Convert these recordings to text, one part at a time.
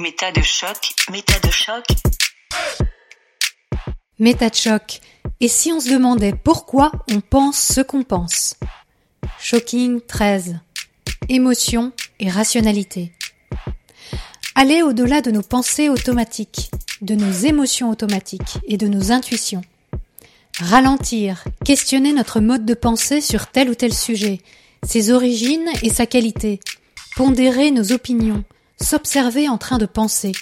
Méta de choc, méta de choc. Méta de choc. Et si on se demandait pourquoi on pense ce qu'on pense? Shocking 13. Émotion et rationalité. Aller au-delà de nos pensées automatiques, de nos émotions automatiques et de nos intuitions. Ralentir, questionner notre mode de pensée sur tel ou tel sujet, ses origines et sa qualité, pondérer nos opinions, s'observer en train de penser.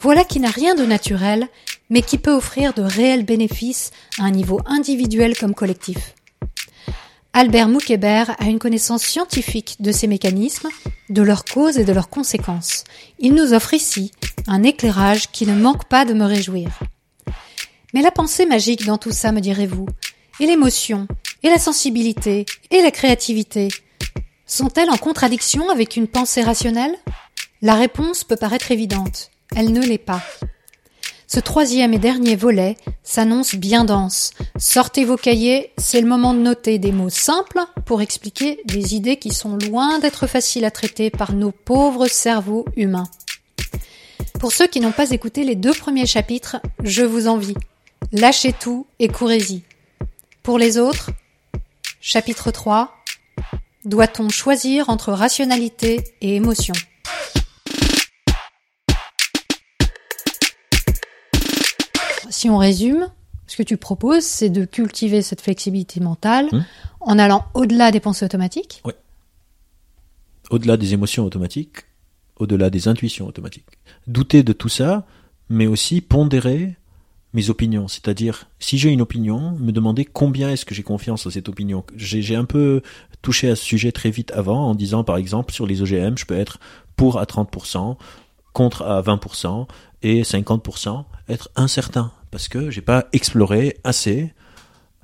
Voilà qui n'a rien de naturel, mais qui peut offrir de réels bénéfices à un niveau individuel comme collectif. Albert Moukébert a une connaissance scientifique de ces mécanismes, de leurs causes et de leurs conséquences. Il nous offre ici un éclairage qui ne manque pas de me réjouir. Mais la pensée magique dans tout ça, me direz-vous, et l'émotion, et la sensibilité, et la créativité, sont-elles en contradiction avec une pensée rationnelle? La réponse peut paraître évidente, elle ne l'est pas. Ce troisième et dernier volet s'annonce bien dense. Sortez vos cahiers, c'est le moment de noter des mots simples pour expliquer des idées qui sont loin d'être faciles à traiter par nos pauvres cerveaux humains. Pour ceux qui n'ont pas écouté les deux premiers chapitres, je vous envie. Lâchez tout et courez-y. Pour les autres, chapitre 3, doit-on choisir entre rationalité et émotion? Si on résume, ce que tu proposes, c'est de cultiver cette flexibilité mentale Hum. en allant au-delà des pensées automatiques. Au-delà des émotions automatiques, au-delà des intuitions automatiques. Douter de tout ça, mais aussi pondérer mes opinions. C'est-à-dire, si j'ai une opinion, me demander combien est-ce que j'ai confiance à cette opinion. J'ai un peu touché à ce sujet très vite avant en disant, par exemple, sur les OGM, je peux être pour à 30%, contre à 20% et 50% être incertain parce que j'ai pas exploré assez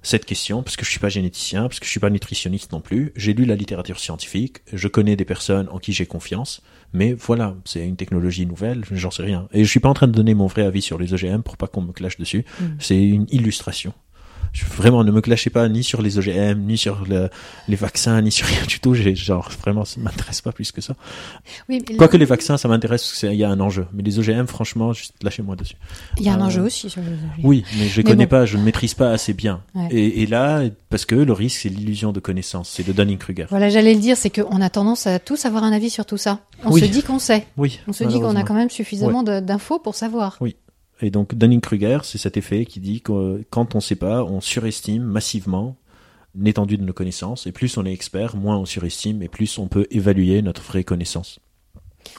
cette question parce que je suis pas généticien, parce que je suis pas nutritionniste non plus. J'ai lu la littérature scientifique, je connais des personnes en qui j'ai confiance, mais voilà, c'est une technologie nouvelle, j'en sais rien. Et je suis pas en train de donner mon vrai avis sur les OGM pour pas qu'on me clash dessus. Mm. C'est une illustration. Je, vraiment, ne me clashez pas ni sur les OGM, ni sur le- les vaccins, ni sur rien du tout. J'ai genre vraiment, ça m'intéresse pas plus que ça. Oui, Quoique les vaccins, ça m'intéresse, il y a un enjeu. Mais les OGM, franchement, juste lâchez-moi dessus. il y a un euh, enjeu aussi sur les Oui, mais je Mais connais bon. pas, je ne maîtrise pas assez bien. Ouais. Et, et là, parce que le risque, c'est l'illusion de connaissance, c'est le Dunning-Kruger. Voilà, j'allais le dire, c'est qu'on a tendance à tous avoir un avis sur tout ça. On Oui. se dit qu'on sait. Oui. On se dit qu'on a quand même suffisamment de- d'infos pour savoir. Et donc, Dunning-Kruger, c'est cet effet qui dit que quand on ne sait pas, on surestime massivement l'étendue de nos connaissances. Et plus on est expert, moins on surestime, et plus on peut évaluer notre vraie connaissance.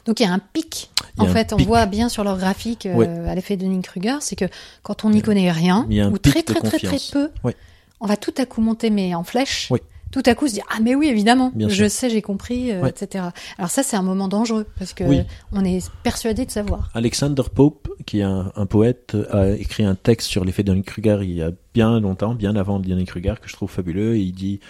Donc il y a un pic. En fait, on pic. voit bien sur leur graphique euh, Ouais. à l'effet de Dunning-Kruger, c'est que quand on n'y connaît rien, ou très très très très peu, Ouais. on va tout à coup monter mais en flèche. Tout à coup se dire ah mais oui évidemment, Bien je sûr. sais, j'ai compris, euh, Ouais. etc. Alors ça c'est un moment dangereux parce que Oui. on est persuadé de savoir. Alexander Pope, qui est un, un poète, a écrit un texte sur l'effet Dunning-Kruger il y a bien longtemps, bien avant Dunning-Kruger, que je trouve fabuleux. Et il dit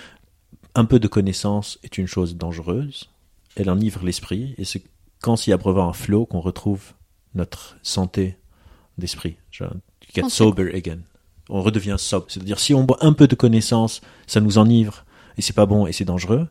un peu de connaissance est une chose dangereuse. Elle enivre l'esprit, et c'est quand s'y abreuvant un flot qu'on retrouve notre santé d'esprit. Get sober again. On redevient sobre. C'est-à-dire, si on boit un peu de connaissance, ça nous enivre, et c'est pas bon, et c'est dangereux.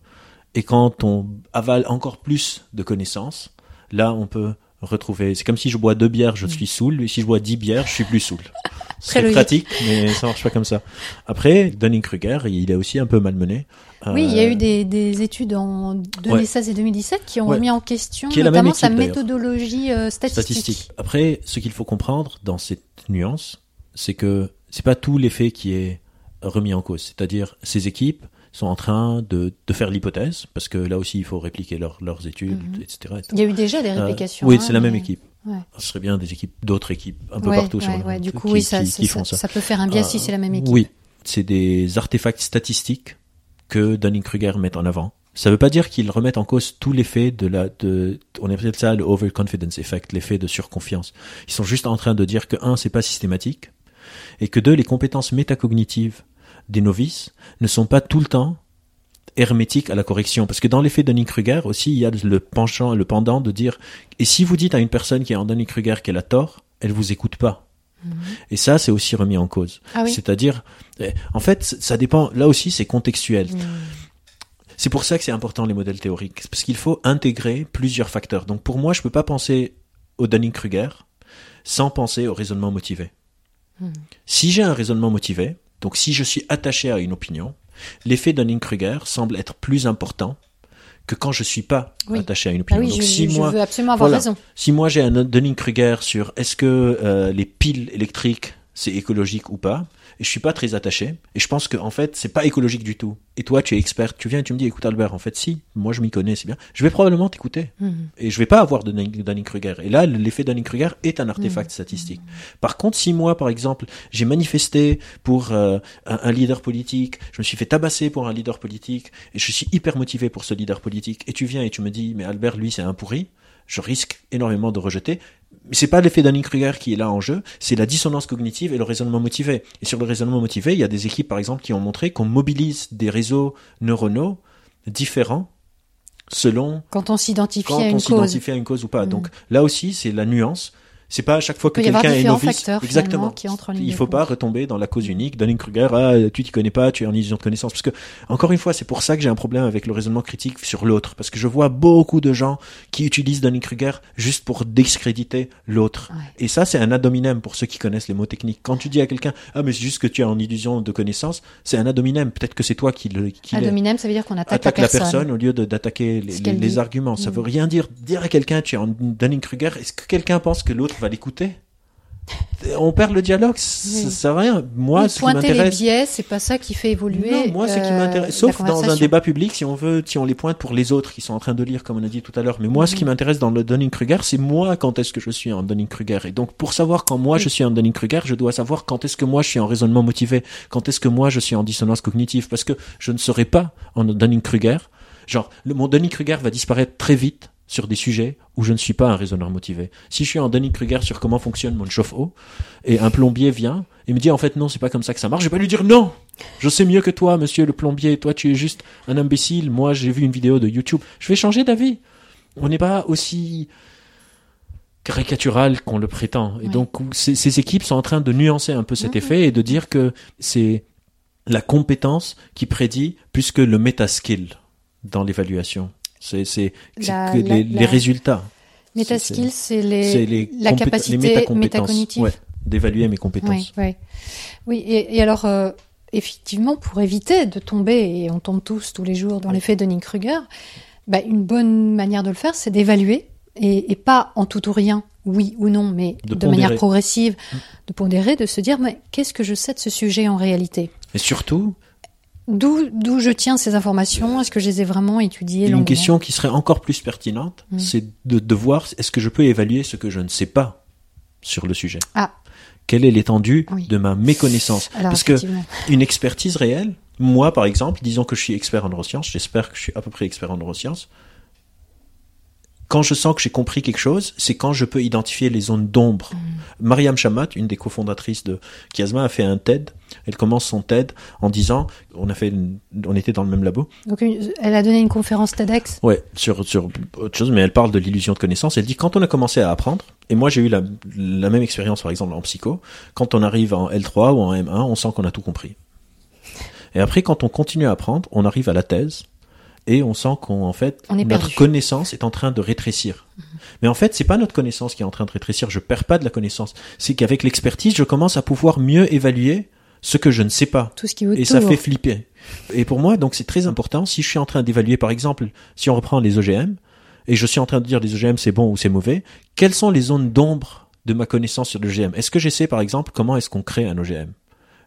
Et quand on avale encore plus de connaissances, là, on peut retrouver. C'est comme si je bois deux bières, je suis saoul, et si je bois dix bières, je suis plus saoul. Très C'est logique. pratique, mais ça marche pas comme ça. Après, Dunning-Kruger, il est aussi un peu malmené. Oui, il y a Euh, eu des, des études en 2016 et 2017 qui ont Ouais. remis en question Qui notamment sa équipe, méthodologie euh, statistique. statistique. Après, ce qu'il faut comprendre dans cette nuance, c'est que c'est pas tout l'effet qui est remis en cause. C'est-à-dire, ces équipes sont en train de, de faire l'hypothèse, parce que là aussi, il faut répliquer leurs- leurs études, Mhm. etc. etc. Il y a eu déjà des Euh, réplications. oui, hein, c'est la même équipe. Ouais. Ce serait bien des équipes, d'autres équipes, un peu Ouais, partout sur ouais, le ouais. monde, Du coup, qui, oui, ça, qui- ça, qui ça, font ça. ça peut faire un biais Euh, si c'est la même équipe. Oui, c'est des artefacts statistiques que Dunning-Kruger met en avant. Ça veut pas dire qu'ils remettent en cause tout l'effet de la, de, on appelle ça le overconfidence effect, l'effet de surconfiance. Ils sont juste en train de dire que un, c'est pas systématique, et que deux, les compétences métacognitives des novices ne sont pas tout le temps hermétiques à la correction. Parce que dans l'effet Dunning-Kruger aussi, il y a le penchant, le pendant de dire, et si vous dites à une personne qui est en Dunning-Kruger qu'elle a tort, elle vous écoute pas. Et ça, c'est aussi remis en cause. Ah oui. C'est-à-dire, eh, en fait, ça dépend. Là aussi, c'est contextuel. C'est pour ça que c'est important les modèles théoriques, parce qu'il faut intégrer plusieurs facteurs. Donc pour moi, je peux pas penser au Dunning-Kruger sans penser au raisonnement motivé. Si j'ai un raisonnement motivé, donc si je suis attaché à une opinion, l'effet Dunning-Kruger semble être plus important que quand je suis pas Oui. attaché à une Ah opinion. oui, donc je, si je moi, veux absolument avoir voilà. raison. si moi j'ai un Dunning-Kruger sur est-ce que euh, les piles électriques c'est écologique ou pas, et je suis pas très attaché, et je pense que en fait c'est pas écologique du tout. Et toi tu es expert, tu viens et tu me dis écoute Albert, en fait si, moi je m'y connais, c'est bien. Je vais probablement t'écouter Mhm. et je vais pas avoir de Dunning- Dunning-Kruger. Et là l'effet Dunning-Kruger est un artefact statistique. Par contre si moi par exemple j'ai manifesté pour euh, un, un leader politique, je me suis fait tabasser pour un leader politique et je suis hyper motivé pour ce leader politique et tu viens et tu me dis mais Albert lui c'est un pourri, je risque énormément de rejeter. C'est pas l'effet Dunning-Kruger qui est là en jeu, c'est la dissonance cognitive et le raisonnement motivé. Et sur le raisonnement motivé, il y a des équipes par exemple qui ont montré qu'on mobilise des réseaux neuronaux différents selon Quand on s'identifie à à une cause ou pas. Mm. Donc là aussi, c'est la nuance. C'est pas à chaque fois que quelqu'un est novice. facteurs, Exactement. qui entrent en ligne Il faut pas retomber dans la cause unique. Dunning-Kruger, ah, tu t'y connais pas, tu es en illusion de connaissance. Parce que, encore une fois, c'est pour ça que j'ai un problème avec le raisonnement critique sur l'autre. Parce que je vois beaucoup de gens qui utilisent Dunning-Kruger juste pour discréditer l'autre. Ouais. Et ça, c'est un ad hominem pour ceux qui connaissent les mots techniques. Quand tu dis à quelqu'un, ah, mais c'est juste que tu es en illusion de connaissance, c'est un ad hominem. Peut-être que c'est toi qui le, qui Ad hominem, ça veut dire qu'on attaque, attaque la personne. au lieu d'attaquer les, arguments. Ça Mm. veut rien dire. Dire à quelqu'un, tu es en Dunning-Kruger, est-ce que quelqu'un pense que l'autre va l'écouter On perd le dialogue, ça Oui. ça sert à rien. Moi, ce qui pointer les m'intéresse... biais, c'est pas ça qui fait évoluer. Non, moi, ce qui euh, m'intéresse, sauf dans un débat public, si on veut, si on les pointe pour les autres qui sont en train de lire, comme on a dit tout à l'heure. Mais moi, ce qui Mhm. m'intéresse dans le Dunning-Kruger, c'est moi quand est-ce que je suis en Dunning-Kruger. Et donc, pour savoir quand moi je suis en Dunning-Kruger, je dois savoir quand est-ce que moi je suis en raisonnement motivé, quand est-ce que moi je suis en dissonance cognitive, parce que je ne serai pas en Dunning-Kruger. Genre, le, mon Dunning-Kruger va disparaître très vite sur des sujets où je ne suis pas un raisonneur motivé. Si je suis en Dunning-Kruger sur comment fonctionne mon chauffe-eau, et un plombier vient et me dit en fait non, c'est pas comme ça que ça marche, je vais pas lui dire non Je sais mieux que toi, monsieur le plombier, toi tu es juste un imbécile, moi j'ai vu une vidéo de YouTube. Je vais changer d'avis. On n'est pas aussi caricatural qu'on le prétend. Et donc ces, ces équipes sont en train de nuancer un peu cet effet et de dire que c'est la compétence qui prédit plus que le metaskill dans l'évaluation. C'est c'est- les, les résultats. Métaskill, c'est les, les, la capacité les métacompétences. métacognitive. Ouais, d'évaluer mes compétences. oui. Oui, et, et alors, euh, effectivement, pour éviter de tomber, et on tombe tous tous les jours dans l'effet Dunning-Kruger, bah, une bonne manière de le faire, c'est d'évaluer, et, et pas en tout ou rien, oui ou non, mais De de, manière progressive, de pondérer, de se dire, mais qu'est-ce que je sais de ce sujet en réalité? Et surtout, D'où d'où je tiens ces informations? Est-ce que je les ai vraiment étudiées une question qui serait encore plus pertinente, Mm. c'est de, de voir est-ce que je peux évaluer ce que je ne sais pas sur le sujet? Ah. Quelle est l'étendue Oui. de ma méconnaissance? Alors, Parce que une expertise réelle, moi par exemple, disons que je suis expert en neurosciences, j'espère que je suis à peu près expert en neurosciences. Quand je sens que j'ai compris quelque chose, c'est quand je peux identifier les zones d'ombre. Mm. Mariam Chamat, une des cofondatrices de Chiasma, a fait un TED. Elle commence son TED en disant, on a fait, une- on était dans le même labo. Donc, elle a donné une conférence TEDx. Ouais, sur, sur autre chose, mais elle parle de l'illusion de connaissance. Elle dit quand on a commencé à apprendre, et moi j'ai eu la, la même expérience par exemple en psycho, quand on arrive en L3 ou en M1, on sent qu'on a tout compris. Et après, quand on continue à apprendre, on arrive à la thèse, et on sent qu'en fait, On notre perdu. connaissance est en train de rétrécir. Mais en fait, c'est pas notre connaissance qui est en train de rétrécir, je perds pas de la connaissance. C'est qu'avec l'expertise, je commence à pouvoir mieux évaluer ce que je ne sais pas. Tout ce qui Et ça fait flipper. Et pour moi, donc c'est très important. Si je suis en train d'évaluer, par exemple, si on reprend les OGM, et je suis en train de dire les OGM c'est bon ou c'est mauvais, quelles sont les zones d'ombre de ma connaissance sur l'OGM Est-ce que je sais, par exemple, comment est-ce qu'on crée un OGM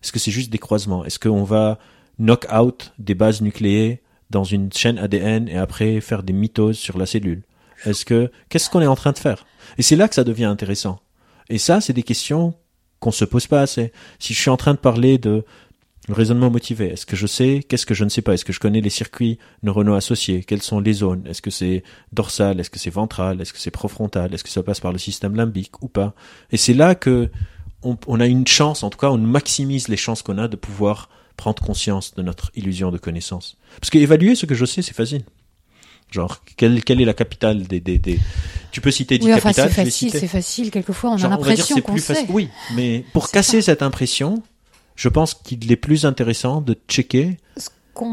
Est-ce que c'est juste des croisements? Est-ce qu'on va knock out des bases nucléées dans une chaîne ADN et après faire des mitoses sur la cellule. Est-ce que qu'est-ce qu'on est en train de faire? Et c'est là que ça devient intéressant. Et ça, c'est des questions qu'on se pose pas assez. Si je suis en train de parler de raisonnement motivé, est-ce que je sais? Qu'est-ce que je ne sais pas? Est-ce que je connais les circuits neuronaux associés? Quelles sont les zones? Est-ce que c'est dorsal? Est-ce que c'est ventral? Est-ce que c'est profrontal? Est-ce que ça passe par le système limbique ou pas? Et c'est là que on a une chance, en tout cas, on maximise les chances qu'on a de pouvoir prendre conscience de notre illusion de connaissance. Parce que évaluer ce que je sais, c'est facile. Genre, quelle, quelle est la capitale des, des, des... Tu peux citer 10 Oui, enfin, c'est capitales, vais facile, c'est facile. Quelquefois, on Genre, a l'impression c'est qu'on plus sait. facile. Oui, mais pour C'est casser cette impression, je pense qu'il est plus intéressant de checker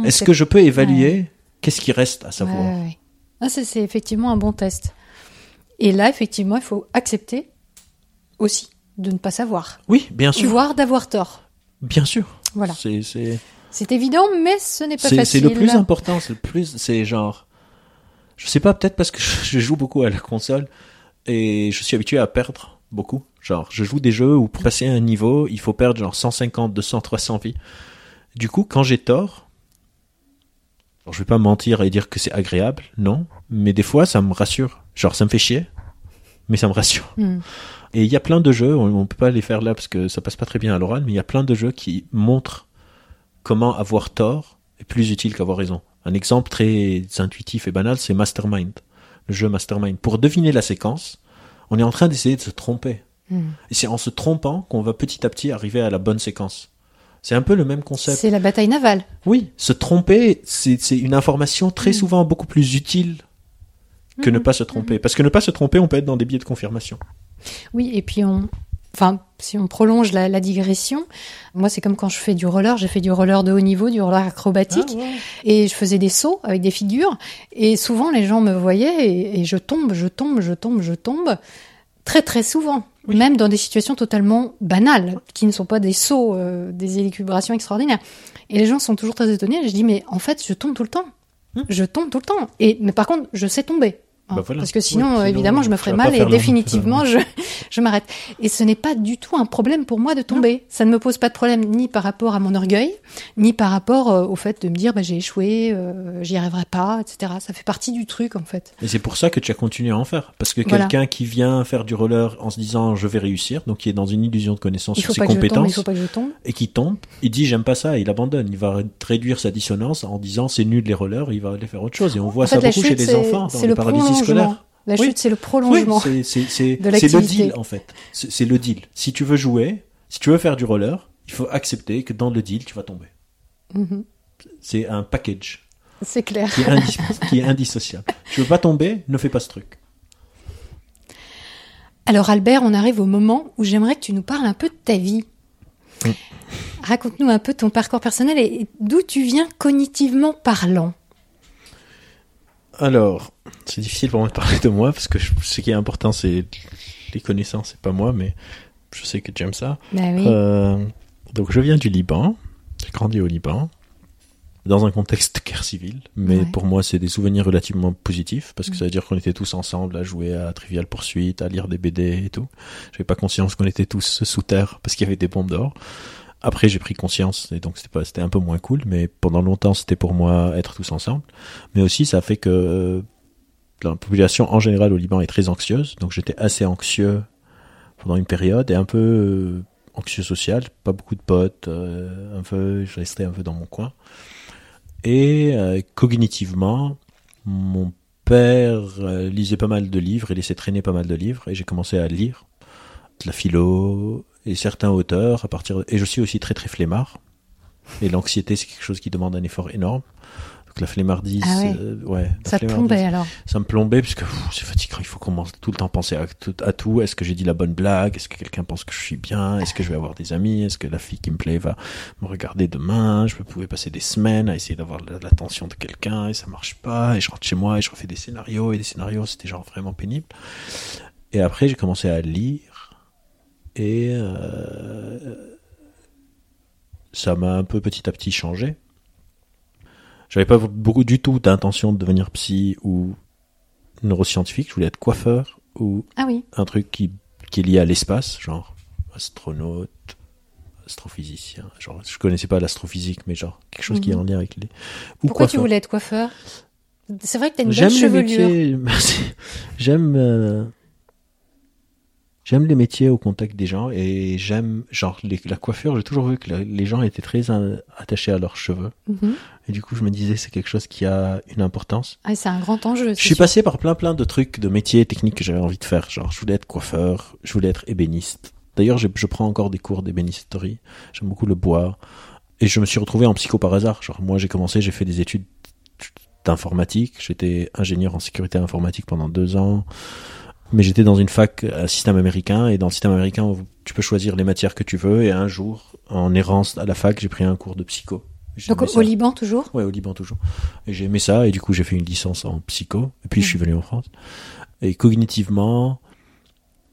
est-ce que je peux évaluer qu'est-ce qui reste à savoir. Ouais, ouais, ouais. Ah, c'est c'est effectivement un bon test. Et là, effectivement, il faut accepter aussi de ne pas savoir, Oui, bien sûr. voire d'avoir tort. Bien sûr. Voilà. C'est, évident, mais ce n'est pas c'est, c'est facile. le plus important. C'est le plus, c'est genre, je sais pas, peut-être parce que je joue beaucoup à la console et je suis habitué à perdre beaucoup. Genre, je joue des jeux où pour passer un niveau, il faut perdre genre 150, 200, 300 vies. Du coup, quand j'ai tort, alors, je vais pas mentir et dire que c'est agréable, non, mais des fois ça me rassure. Genre, ça me fait chier, mais ça me rassure. Hmm. Et il y a plein de jeux, on, on peut pas les faire là parce que ça passe pas très bien à l'oral, mais il y a plein de jeux qui montrent comment avoir tort est plus utile qu'avoir raison. Un exemple très intuitif et banal, c'est Mastermind, le jeu Mastermind. Pour deviner la séquence, on est en train d'essayer de se tromper. Hmm. Et c'est en se trompant qu'on va petit à petit arriver à la bonne séquence. C'est un peu le même concept. C'est la bataille navale. Oui, se tromper, c'est c'est une information très Mm. souvent beaucoup plus utile que ne Mhm. pas se tromper. Parce que ne pas se tromper, on peut être dans des biais de confirmation. Oui, et puis on. Enfin, si on prolonge la, la digression, moi c'est comme quand je fais du roller, j'ai fait du roller de haut niveau, du roller acrobatique, et je faisais des sauts avec des figures, et souvent les gens me voyaient, et, et je tombe, je tombe, je tombe, je tombe, très très souvent, Oui. même dans des situations totalement banales, qui ne sont pas des sauts, euh, des élucubrations extraordinaires. Et les gens sont toujours très étonnés, et je dis, mais en fait, je tombe tout le temps. Hmm. Je tombe tout le temps. Et, mais par contre, je sais tomber. Hein, Bah voilà. Parce que sinon, Oui, sinon, évidemment, je me ferais mal et long- définitivement, je, je m'arrête. Et ce n'est pas du tout un problème pour moi de tomber. Ça ne me pose pas de problème ni par rapport à mon orgueil, ni par rapport euh, au fait de me dire bah, j'ai échoué, euh, j'y arriverai pas, etc. Ça fait partie du truc en fait. Et c'est pour ça que tu as continué à en faire. Parce que Voilà. quelqu'un qui vient faire du roller en se disant je vais réussir, donc qui est dans une illusion de connaissance sur ses compétences, tombe. et qui tombe, il dit j'aime pas ça, il abandonne. Il va réduire sa dissonance en disant c'est nul les rollers, il va aller faire autre chose. Et on voit En ça fait, beaucoup chez les enfants dans c'est les le paralysies La Oui. chute, c'est le Oui, prolongement. c'est c'est- c'est- de c'est le deal en fait. C'est c'est le deal. Si tu veux jouer, si tu veux faire du roller, il faut accepter que dans le deal tu vas tomber. Mhm. C'est un package C'est clair. qui est, indis- qui est indissociable. Tu veux pas tomber, ne fais pas ce truc. Alors Albert, on arrive au moment où j'aimerais que tu nous parles un peu de ta vie. Mm. Raconte-nous un peu ton parcours personnel et et d'où tu viens cognitivement parlant. Alors, c'est difficile pour moi de parler de moi parce que je- ce qui est important c'est les connaissances, c'est pas moi, mais je sais que tu aimes ça. Bah oui. Euh, donc je viens du Liban, j'ai grandi au Liban, dans un contexte de guerre civile, mais Ouais. pour moi c'est des souvenirs relativement positifs parce que Mm. ça veut dire qu'on était tous ensemble à jouer à Trivial Poursuite, à lire des BD et tout. J'avais pas conscience qu'on était tous sous terre parce qu'il y avait des bombes dehors. Après j'ai pris conscience et donc c'était pas c'était un peu moins cool, mais pendant longtemps c'était pour moi être tous ensemble. Mais aussi ça fait que euh, la population en général au Liban est très anxieuse, donc j'étais assez anxieux pendant une période et un peu euh, anxieux social, pas beaucoup de potes, euh, un peu, je restais un peu dans mon coin. Et euh, cognitivement, mon père lisait pas mal de livres et laissait traîner pas mal de livres et j'ai commencé à lire de la philo et certains auteurs à partir et je suis aussi très très flemmard et l'anxiété c'est quelque chose qui demande un effort énorme. Donc la flemmardise, Ah ouais. euh, ouais, la Ça te plombait alors. ça me plombait parce que c'est fatigant. Il faut commencer tout le temps penser à tout. À tout. Est-ce que j'ai dit la bonne blague? Est-ce que quelqu'un pense que je suis bien? Est-ce que je vais avoir des amis? Est-ce que la fille qui me plaît va me regarder demain? Je pouvais passer des semaines à essayer d'avoir la- l'attention de quelqu'un et ça marche pas. Et je rentre chez moi et je refais des scénarios et des scénarios c'était genre vraiment pénible. Et après j'ai commencé à lire et euh, ça m'a un peu petit à petit changé. J'avais pas beaucoup du tout d'intention de devenir psy ou neuroscientifique. Je voulais être coiffeur ou Ah oui. un truc qui, qui est lié à l'espace, genre astronaute, astrophysicien. Genre, je connaissais pas l'astrophysique, mais genre quelque chose qui est Mhm. en lien avec les. Ou Pourquoi tu voulais être coiffeur? C'est vrai que t'as une belle les chevelure. J'aime. euh, J'aime les métiers au contact des gens et j'aime genre les- la coiffure. J'ai toujours vu que la- les gens étaient très attachés à leurs cheveux Mhm. et du coup je me disais c'est quelque chose qui a une importance. Ah, c'est un grand enjeu. Je suis passé par plein plein de trucs, de métiers techniques que j'avais envie de faire. Genre, je voulais être coiffeur, je voulais être ébéniste. D'ailleurs, je, je prends encore des cours d'ébénisterie. J'aime beaucoup le bois. Et je me suis retrouvé en psycho par hasard. Genre, moi, j'ai commencé, j'ai fait des études d'informatique. J'étais ingénieur en sécurité informatique pendant deux ans. Mais j'étais dans une fac à système américain. Et dans le système américain, tu peux choisir les matières que tu veux. Et un jour, en errance à la fac, j'ai pris un cours de psycho. Donc au ça. Liban toujours? Ouais, au Liban toujours. Et j'ai aimé ça, et du coup j'ai fait une licence en psycho, et puis je suis venu en France. Et cognitivement,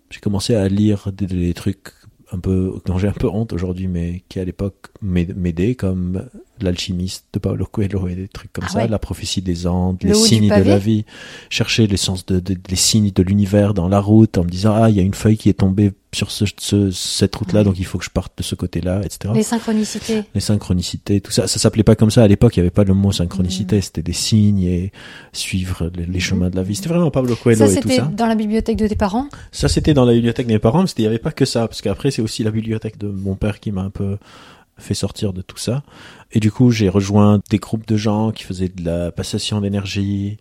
j'ai commencé à lire des, des trucs un peu dont j'ai un peu honte aujourd'hui, mais qui à l'époque m'aidaient, comme l'alchimiste de Paulo Coelho et des trucs comme Ah ça, ouais. la prophétie des Andes, Le les signes de la vie, chercher les sens de, de- les signes de l'univers dans la route en me disant ah il y a une feuille qui est tombée sur ce, ce- cette route-là, Ouais. donc il faut que je parte de ce côté-là, etc. Les synchronicités. Les synchronicités, tout ça, ça s'appelait pas comme ça à l'époque. Il y avait pas le mot synchronicité, Mm. c'était des signes et suivre les, les chemins de la vie. C'était vraiment Pablo Coelho Ça, et tout c'était ça. dans la bibliothèque de tes parents? Ça, c'était dans la bibliothèque de mes parents, mais c'était- il n'y avait pas que ça, parce qu'après, c'est aussi la bibliothèque de mon père qui m'a un peu fait sortir de tout ça. Et du coup, j'ai rejoint des groupes de gens qui faisaient de la passation d'énergie,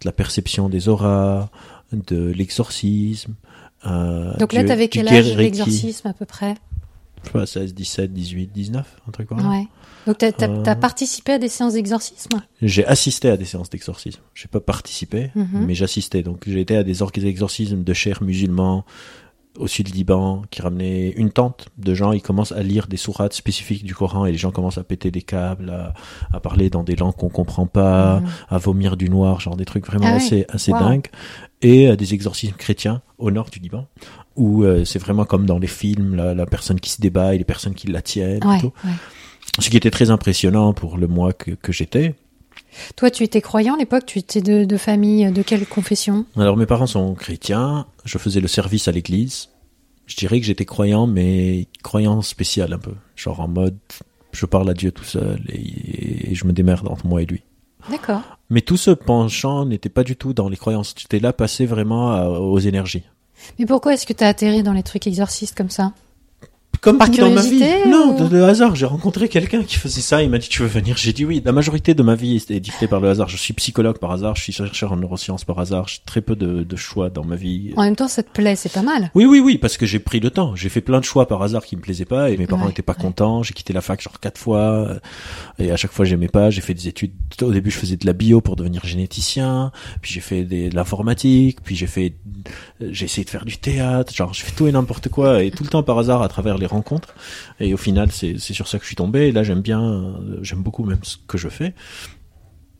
de la perception des auras, de l'exorcisme. euh, Donc là, t'avais quel âge l'exorcisme à peu près? Je sais pas, 16, 17, 18, 19, un truc comme ça. Ouais. Donc t'as t'as- Euh. participé à des séances d'exorcisme? J'ai assisté à des séances d'exorcisme. J'ai pas participé, Mhm. mais j'assistais. Donc j'ai été à des exorcismes de chers musulmans au sud Liban qui ramenaient une tente de gens. Ils commencent à lire des sourates spécifiques du Coran et les gens commencent à péter des câbles, à, à parler dans des langues qu'on comprend pas, Mhm. à vomir du noir, genre des trucs vraiment Ah assez assez Wow. dingues. Et euh, des exorcismes chrétiens au nord du Liban où euh, c'est vraiment comme dans les films, la, la personne qui se débat et les personnes qui la tiennent. et tout. ouais. Ce qui était très impressionnant pour le que, que j'étais. Toi, tu étais croyant à l'époque Tu étais de, de famille de quelle confession? Alors mes parents sont chrétiens, je faisais le service à l'église. Je dirais que j'étais croyant, mais croyant spécial un peu. Genre en mode, je parle à Dieu tout seul et, et je me démerde entre moi et lui. D'accord. Mais tout ce penchant n'était pas du tout dans les croyances. J'étais là passé vraiment à- aux énergies. Mais pourquoi est-ce que t'as atterri dans les trucs exorcistes comme ça? Comme Par dans ma vie. Non, de hasard. J'ai rencontré quelqu'un qui faisait ça. Il m'a dit tu veux venir? J'ai dit oui. La majorité de ma vie était dictée par le hasard. Je suis psychologue par hasard. Je suis chercheur en neurosciences par hasard. J'ai très peu de, de choix dans ma vie. En même temps, ça te plaît, c'est pas mal. Oui, oui, oui, parce que j'ai pris le temps. J'ai fait plein de choix par hasard qui me plaisaient pas et mes parents Ouais, n'étaient pas ouais. contents. J'ai quitté la fac genre quatre fois et à chaque fois j'aimais pas. J'ai fait des études. Au début, je faisais de la bio pour devenir généticien. Puis j'ai fait des- de l'informatique. Puis j'ai fait, j'ai essayé de faire du théâtre. Genre, j'ai fait tout et n'importe quoi et tout le temps par hasard à travers les rencontres. Et au final, c'est c'est sur ça que je suis tombé. Et là, j'aime bien, euh, j'aime beaucoup même ce que je fais.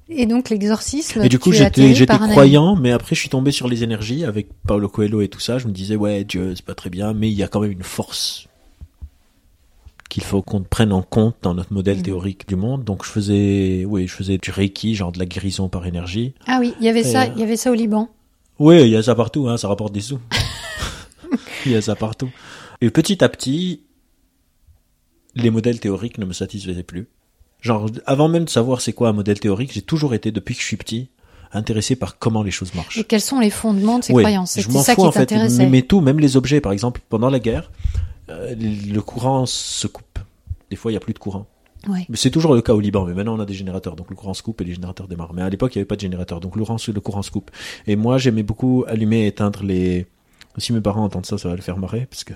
Et donc, l'exorcisme. Et du coup, j'étais croyant, mais après, je suis tombé sur les énergies avec Paulo Coelho et tout ça. Je me disais, ouais, Dieu, c'est pas très bien, mais il y a quand même une force qu'il faut qu'on prenne en compte dans notre modèle Mhm. théorique du monde. Donc, je faisais, oui, je faisais du Reiki, genre de la guérison par énergie. Ah oui, il y avait Et, ça, euh, il y avait ça au Liban. Oui, il y a ça partout, hein, ça rapporte des sous. Il y a ça partout. Et petit à petit, les modèles théoriques ne me satisfaisaient plus. Genre, avant même de savoir c'est quoi un modèle théorique, j'ai toujours été, depuis que je suis petit, intéressé par comment les choses marchent. Et quels sont les fondements de ces Oui, croyances? je m'en ça fous en fait. Mais, tout, même les objets, par exemple, pendant la guerre, euh, le courant se coupe. Des fois, il y a plus de courant. Ouais. C'est toujours le cas au Liban. Mais maintenant, on a des générateurs, donc le courant se coupe et les générateurs démarrent. Mais à l'époque, il n'y avait pas de générateur, donc le courant, se- le courant se coupe. Et moi, j'aimais beaucoup allumer et éteindre les. Si mes parents entendent ça, ça va les faire marrer parce que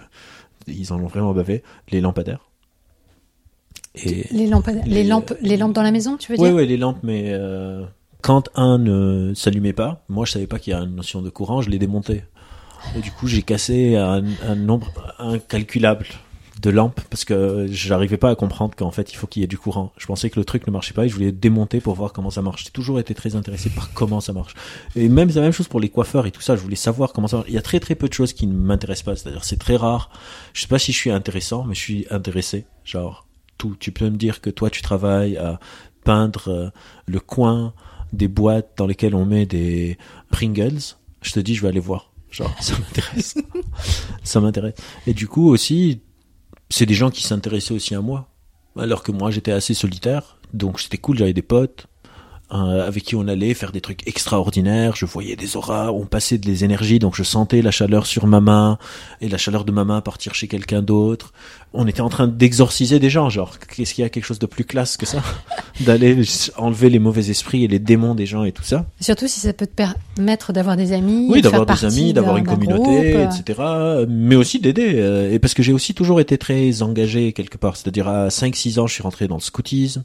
ils en ont vraiment bavé. Les lampadaires. Et Les lampes, les, Les- lampes, les lampes dans la maison, tu veux dire oui, les lampes, mais euh, quand un ne s'allumait pas, moi je savais pas qu'il y a une notion de courant, je l'ai démonté. Et du coup, j'ai cassé un, un nombre incalculable de lampes parce que j'arrivais pas à comprendre qu'en fait il faut qu'il y ait du courant. Je pensais que le truc ne marchait pas et je voulais démonter pour voir comment ça marche. J'ai toujours été très intéressé par comment ça marche. Et même c'est la même chose pour les coiffeurs et tout ça. Je voulais savoir comment ça marche. Il y a très très peu de choses qui ne m'intéressent pas. C'est-à-dire c'est très rare. Je sais pas si je suis intéressant, mais je suis intéressé. Genre tout. Tu peux me dire que toi tu travailles à peindre euh, le coin des boîtes dans lesquelles on met des Pringles. Je te dis je vais aller voir. Genre ça m'intéresse. ça m'intéresse. Et du coup aussi c'est des gens qui s'intéressaient aussi à moi. Alors que moi, j'étais assez solitaire. Donc, c'était cool, j'avais des potes euh, avec qui on allait faire des trucs extraordinaires. Je voyais des auras, on passait des énergies, donc je sentais la chaleur sur ma main et la chaleur de ma main partir chez quelqu'un d'autre. On était en train d'exorciser des gens, genre, qu'est-ce qu'il y a quelque chose de plus classe que ça D'aller enlever les mauvais esprits et les démons des gens et tout ça? Surtout si ça peut te permettre d'avoir des amis, Oui, d'avoir des amis, d'avoir une communauté, groupe. etc. Mais aussi d'aider. euh, Et parce que j'ai aussi toujours été très engagé quelque part. C'est-à-dire à 5-6 ans, je suis rentré dans le scoutisme,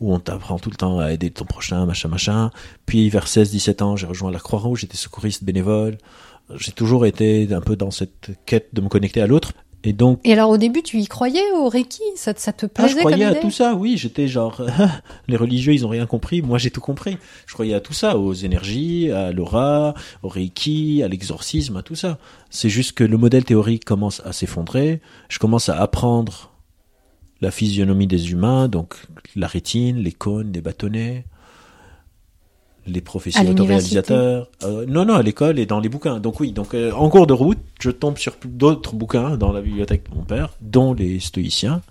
où on t'apprend tout le temps à aider ton prochain, machin, machin. Puis vers 16-17 ans, j'ai rejoint la Croix-Rouge, j'étais secouriste bénévole. J'ai toujours été un peu dans cette quête de me connecter à l'autre. Et donc, Et alors au début, tu y croyais au Reiki? Ça, te- ça te ah, plaisait je croyais comme à tout ça, oui, j'étais genre, les religieux, ils ont rien compris, moi j'ai tout compris. Je croyais à tout ça, aux énergies, à l'aura, au reiki, à l'exorcisme, à tout ça. C'est juste que le modèle théorique commence à s'effondrer, je commence à apprendre la physionomie des humains, donc la rétine, les cônes, les bâtonnets, les l'université autoréalisateurs. Euh, non, non, à l'école et dans les bouquins. Donc oui, donc euh, en cours de route, je tombe sur d'autres bouquins dans la bibliothèque de mon père, dont les stoïciens,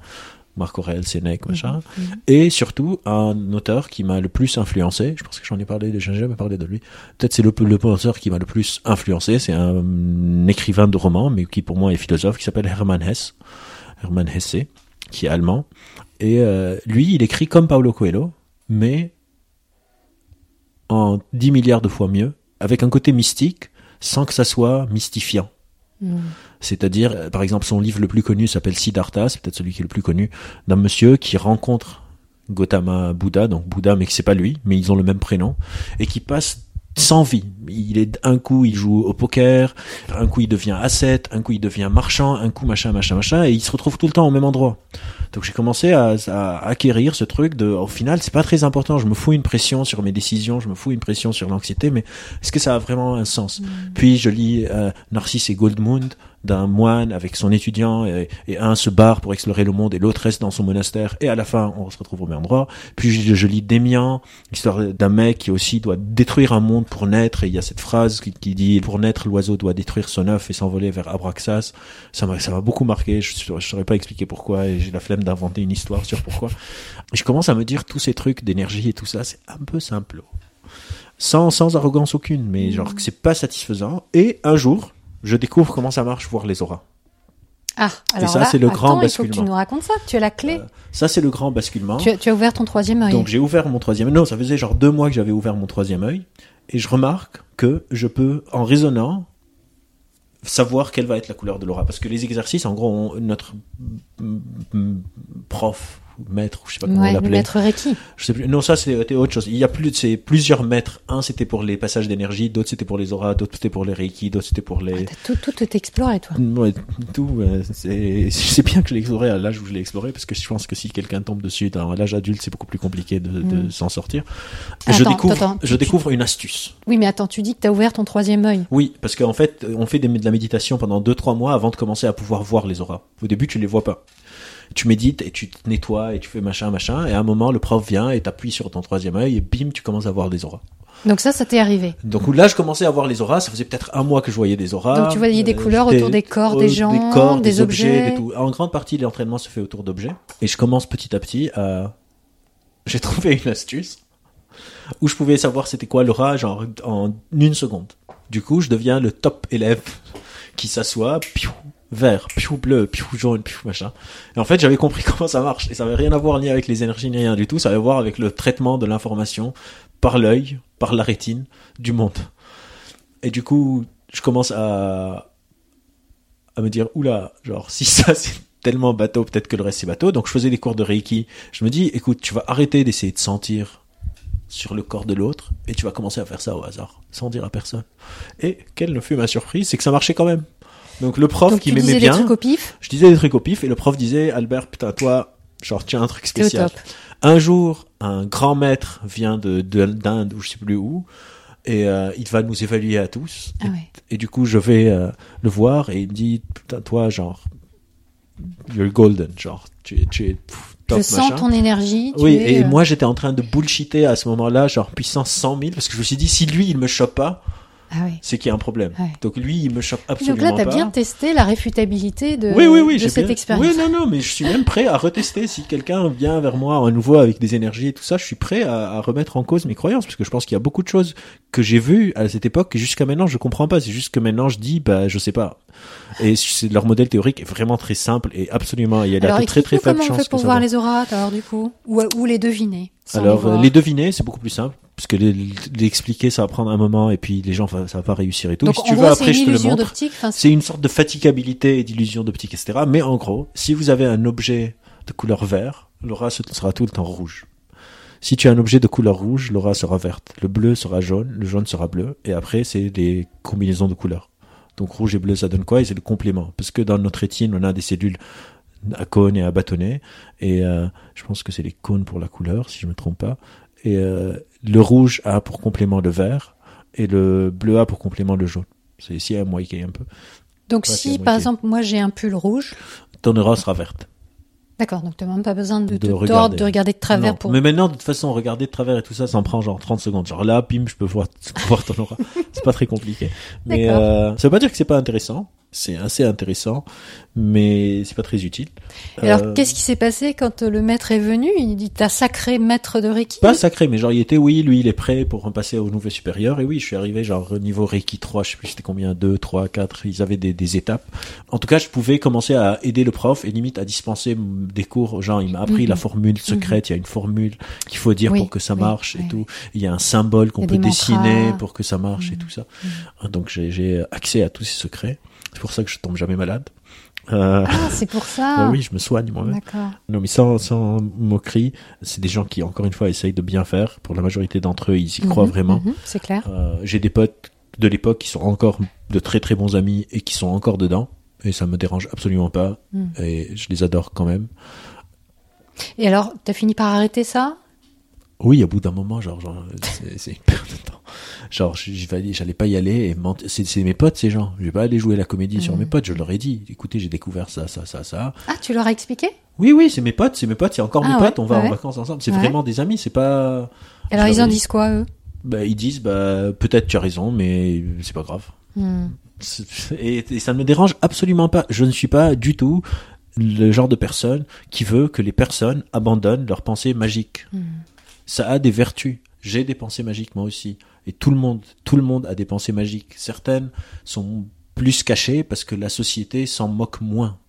Marc Aurèle, Sénèque, machin, Mhm. et surtout un auteur qui m'a le plus influencé. Je pense que j'en ai parlé, j'ai jamais parlé de lui. Peut-être c'est le, le penseur qui m'a le plus influencé. C'est un, hum, écrivain de romans, mais qui pour moi est philosophe, qui s'appelle Hermann Hesse, Hermann Hesse, qui est allemand. Et euh, lui, il écrit comme Paulo Coelho, mais en 10 milliards de fois mieux, avec un côté mystique, sans que ça soit mystifiant. Mhm. C'est-à-dire, euh, par exemple, son livre le plus connu s'appelle Siddhartha, c'est peut-être celui qui est le plus connu, d'un monsieur qui rencontre Gautama Bouddha, donc Bouddha, mais que c'est pas lui, mais ils ont le même prénom, et qui passe sans vie. Il est un coup il joue au poker, un coup il devient ascète, un coup il devient marchand, un coup machin machin machin, et il se retrouve tout le temps au même endroit. Donc j'ai commencé à, à acquérir ce truc de, au final, c'est pas très important. Je me fous une pression sur mes décisions, je me fous une pression sur l'anxiété, mais est-ce que ça a vraiment un sens? Puis je lis euh, Narcisse et Goldmund d'un moine avec son étudiant et, et un se barre pour explorer le monde et l'autre reste dans son monastère et à la fin on se retrouve au même endroit. Puis je, je lis Démian, l'histoire d'un mec qui aussi doit détruire un monde pour naître et il y a cette phrase qui, qui dit pour naître l'oiseau doit détruire son œuf et s'envoler vers Abraxas. Ça m'a ça m'a beaucoup marqué. Je ne saurais pas expliquer pourquoi et j'ai la flemme d'inventer une histoire sur pourquoi. Et je commence à me dire tous ces trucs d'énergie et tout ça c'est un peu simple. Sans, sans arrogance aucune, mais genre que c'est pas satisfaisant. Et un jour, je découvre comment ça marche voir les auras. Ah, alors ça, là, c'est le grand attends, il faut que tu basculement. nous racontes ça. Tu as la clé. Euh, Ça, c'est le grand basculement. tu, as, tu as ouvert ton troisième œil. Donc j'ai ouvert mon troisième. Non, ça faisait genre deux mois que j'avais ouvert mon troisième œil, et je remarque que je peux, en raisonnant, savoir quelle va être la couleur de l'aura. Parce que les exercices, en gros, notre prof, maître, ou je sais pas comment on ouais, le l'appelait. maître Reiki. Je sais plus. Non, ça c'était autre chose. Il y a plus, c'est plusieurs maîtres. Un c'était pour les passages d'énergie, d'autres c'était pour les auras, d'autres c'était pour les reiki, d'autres c'était pour les. T'as tout, tout, tout exploré, toi. Ouais, tout, c'est c'est bien que je l'ai exploré à l'âge où je l'ai exploré parce que je pense que si quelqu'un tombe dessus dans l'âge adulte, c'est beaucoup plus compliqué de, de Mm. s'en sortir. Attends, je découvre, attends, je tu- découvre une astuce. Oui, mais attends, tu dis que tu as ouvert ton troisième œil. Oui, parce qu'en fait, on fait des- de la méditation pendant 2-3 mois avant de commencer à pouvoir voir les auras. Au début, tu les vois pas. Tu médites et tu te nettoies et tu fais machin, machin, et à un moment, le prof vient et t'appuie sur ton troisième œil et bim, tu commences à voir des auras. Donc ça, ça t'est arrivé. Donc là, je commençais à voir les auras. Ça faisait peut-être un mois que je voyais des auras. Donc tu voyais des Euh, couleurs autour des corps, des gens, des, corps, des objets. tout. En grande partie, l'entraînement se fait autour d'objets. Et je commence petit à petit à. J'ai trouvé une astuce où je pouvais savoir c'était quoi l'aura genre en une seconde. Du coup, je deviens le top élève qui s'assoit, piou, vert, piou, bleu, piou, jaune, piou, machin. Et en fait, j'avais compris comment ça marche. Et ça avait rien à voir ni avec les énergies ni rien du tout. Ça avait à voir avec le traitement de l'information par l'œil, par la rétine du monde. Et du coup, je commence à, à me dire, oula, genre, si ça c'est tellement bateau, peut-être que le reste c'est bateau. Donc je faisais des cours de Reiki. Je me dis, écoute, tu vas arrêter d'essayer de sentir sur le corps de l'autre et tu vas commencer à faire ça au hasard, sans dire à personne. Et quelle ne fut ma surprise, c'est que ça marchait quand même. Donc le prof Donc qui m'aimait disais des bien, trucs au pif. je disais des trucs au pif et le prof disait, Albert, putain, toi, genre, tiens un truc spécial. Un jour, un grand maître vient de de- d'Inde ou je sais plus où, et euh, il va nous évaluer à tous. Ah ouais. Et du coup, je vais euh, le voir et il me dit, putain, toi, genre, you're golden, genre, tu es, tu es pff, top, Je sens machin. ton énergie. tu Oui, es, et euh, moi, j'étais en train de bullshiter à ce moment-là, genre puissance 100 000, parce que je me suis dit, si lui, il me chope pas, Ah ouais. c'est qu'il y a un problème. Donc lui, il me Donc absolument là, t'as pas. bien testé la réfutabilité de, oui, oui, oui, de j'ai cette bien- expérience. Oui, non, non, mais je suis même prêt à retester. Si quelqu'un vient vers moi à nouveau avec des énergies et tout ça, je suis prêt à, à remettre en cause mes croyances, parce que je pense qu'il y a beaucoup de choses que j'ai vues à cette époque que jusqu'à maintenant je comprends pas. C'est juste que maintenant je dis, bah, je sais pas. Et leur modèle théorique est vraiment très simple et absolument, il y a Alors de très très faible comment on chance fait pour que ça voir va. les auras, alors du coup, ou, ou les deviner. Alors, euh, les deviner, c'est beaucoup plus simple, parce que les, les expliquer, ça va prendre un moment, et puis les gens, ça va pas réussir et tout. Donc si tu veux, gros, après, c'est je une te le illusion montre. C'est une sorte de fatigabilité et d'illusion d'optique, etc. Mais en gros, si vous avez un objet de couleur vert, l'aura se- sera tout le temps rouge. Si tu as un objet de couleur rouge, l'aura sera verte. Le bleu sera jaune, le jaune sera bleu, et après, c'est des combinaisons de couleurs. Donc rouge et bleu, ça donne quoi? Et c'est le complément. Parce que dans notre rétine, on a des cellules à cônes et à bâtonnets. Et euh, je pense que c'est les cônes pour la couleur, si je me trompe pas. Et euh, le rouge a pour complément le vert et le bleu a pour complément le jaune. C'est ici à moitié un peu. Donc si par exemple moi j'ai un pull rouge, Ton aura sera verte. d'accord, donc tu n'as même pas besoin de, De de, regarder. de regarder de travers Non. pour. Mais maintenant, de toute façon, regarder de travers et tout ça, ça en prend genre 30 secondes. Genre là, pim, je peux voir, voir ton aura. c'est pas très compliqué. Mais euh, ça veut pas dire que c'est pas intéressant. C'est assez intéressant, mais c'est pas très utile. Et Alors Euh, qu'est-ce qui s'est passé quand le maître est venu? Il dit t'as sacré maître de Reiki? Pas sacré, mais genre il était oui, lui il est prêt pour passer au niveau supérieur. Et oui, je suis arrivé genre au niveau Reiki 3, je sais plus c'était combien, 2, 3, 4, ils avaient des, des étapes. En tout cas, je pouvais commencer à aider le prof et limite à dispenser des cours aux gens. Il m'a appris Mhm. la formule secrète, il y a une formule qu'il faut dire Oui, pour que ça marche oui, et tout. Il y a un symbole qu'on peut des dessiner mantras. pour que ça marche et tout ça. Donc j'ai- j'ai accès à tous ces secrets. C'est pour ça que je tombe jamais malade. Euh, Ah, c'est pour ça. bah oui, je me soigne moi-même. D'accord. Non, mais sans, sans moquerie, c'est des gens qui, encore une fois, essayent de bien faire. Pour la majorité d'entre eux, ils y croient Mhm, vraiment. mhm, c'est clair. Euh, J'ai des potes de l'époque qui sont encore de très très bons amis et qui sont encore dedans. Et ça me dérange absolument pas. Mhm. Et je les adore quand même. Et alors, t'as fini par arrêter ça? Oui, au bout d'un moment, genre, genre c'est c'est une perte de temps. Genre, j'allais pas y aller et c'est mes potes, ces gens. Je vais pas aller jouer la comédie sur Mhm. mes potes. Je leur ai dit, écoutez, j'ai découvert ça, ça, ça, ça. Ah, tu leur as expliqué? Oui, oui, c'est mes potes, c'est mes potes, c'est encore Ah mes ouais, potes. On va ouais. en vacances ensemble. C'est Ouais. vraiment des amis. C'est pas. Alors ils en disent quoi eux? Bah, ils disent, bah, peut-être tu as raison, mais c'est pas grave. C'est- Et, et ça ne me dérange absolument pas. Je ne suis pas du tout le genre de personne qui veut que les personnes abandonnent leurs pensées magiques. Hmm. Ça a des vertus. J'ai des pensées magiques moi aussi. Et tout le monde, tout le monde a des pensées magiques. Certaines sont plus cachées parce que la société s'en moque moins.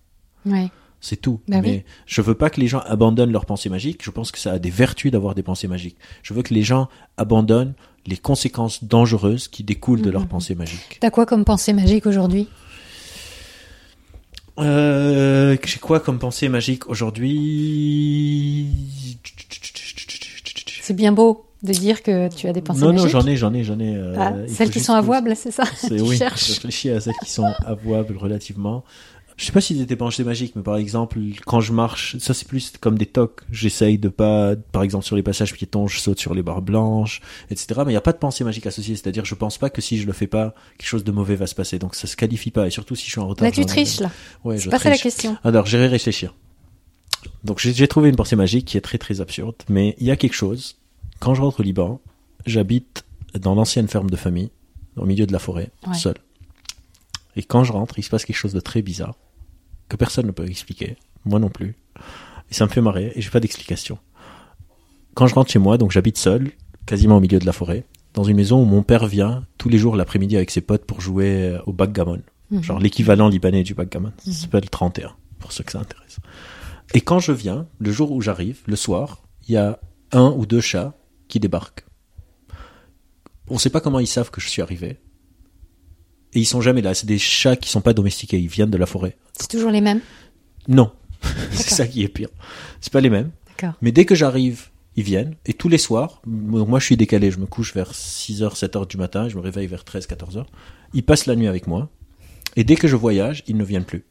Ouais. C'est tout. Bah Mais oui. je veux pas que les gens abandonnent leurs pensées magiques. Je pense que ça a des vertus d'avoir des pensées magiques. Je veux que les gens abandonnent les conséquences dangereuses qui découlent de leurs Mhm. pensées magiques. T'as quoi comme pensée magique aujourd'hui? Euh, j'ai quoi comme pensée magique aujourd'hui? C'est bien beau de dire que tu as des pensées Non, non, magiques. j'en ai, j'en ai, j'en ai. euh, Ah, celles qui sont avouables, c'est ça C'est Tu oui, je cherches. réfléchis à celles qui sont avouables relativement. Je sais pas si c'était pensées magiques, mais par exemple, quand je marche, ça c'est plus comme des tocs. J'essaye de pas, par exemple, sur les passages piétons, je saute sur les barres blanches, etc. Mais il n'y a pas de pensée magique associée. C'est-à-dire, je pense pas que si je le fais pas, quelque chose de mauvais va se passer. Donc ça se qualifie pas. Et surtout si je suis en retard. Là, tu triches, là. Ouais, je pas ça la triche. question. Alors, j'irai réfléchir. Donc, j'ai trouvé une pensée magique qui est très très absurde, mais il y a quelque chose. Quand je rentre au Liban, j'habite dans l'ancienne ferme de famille, au milieu de la forêt, Ouais. seul. Et quand je rentre, il se passe quelque chose de très bizarre, que personne ne peut expliquer, moi non plus. Et ça me fait marrer, et j'ai pas d'explication. Quand je rentre chez moi, donc j'habite seul, quasiment au milieu de la forêt, dans une maison où mon père vient tous les jours l'après-midi avec ses potes pour jouer au backgammon Mhm. genre l'équivalent libanais du backgammon. Mhm. Ça s'appelle 31, pour ceux que ça intéresse. Et quand je viens, le jour où j'arrive, le soir, il y a un ou deux chats qui débarquent. On sait pas comment ils savent que je suis arrivé. Et ils sont jamais là. C'est des chats qui sont pas domestiqués. Ils viennent de la forêt. C'est toujours les mêmes? Non. c'est ça qui est pire. C'est pas les mêmes. D'accord. Mais dès que j'arrive, ils viennent. Et tous les soirs, moi je suis décalé, je me couche vers 6h, 7h du matin, et je me réveille vers 13, 14h. Ils passent la nuit avec moi. Et dès que je voyage, ils ne viennent plus.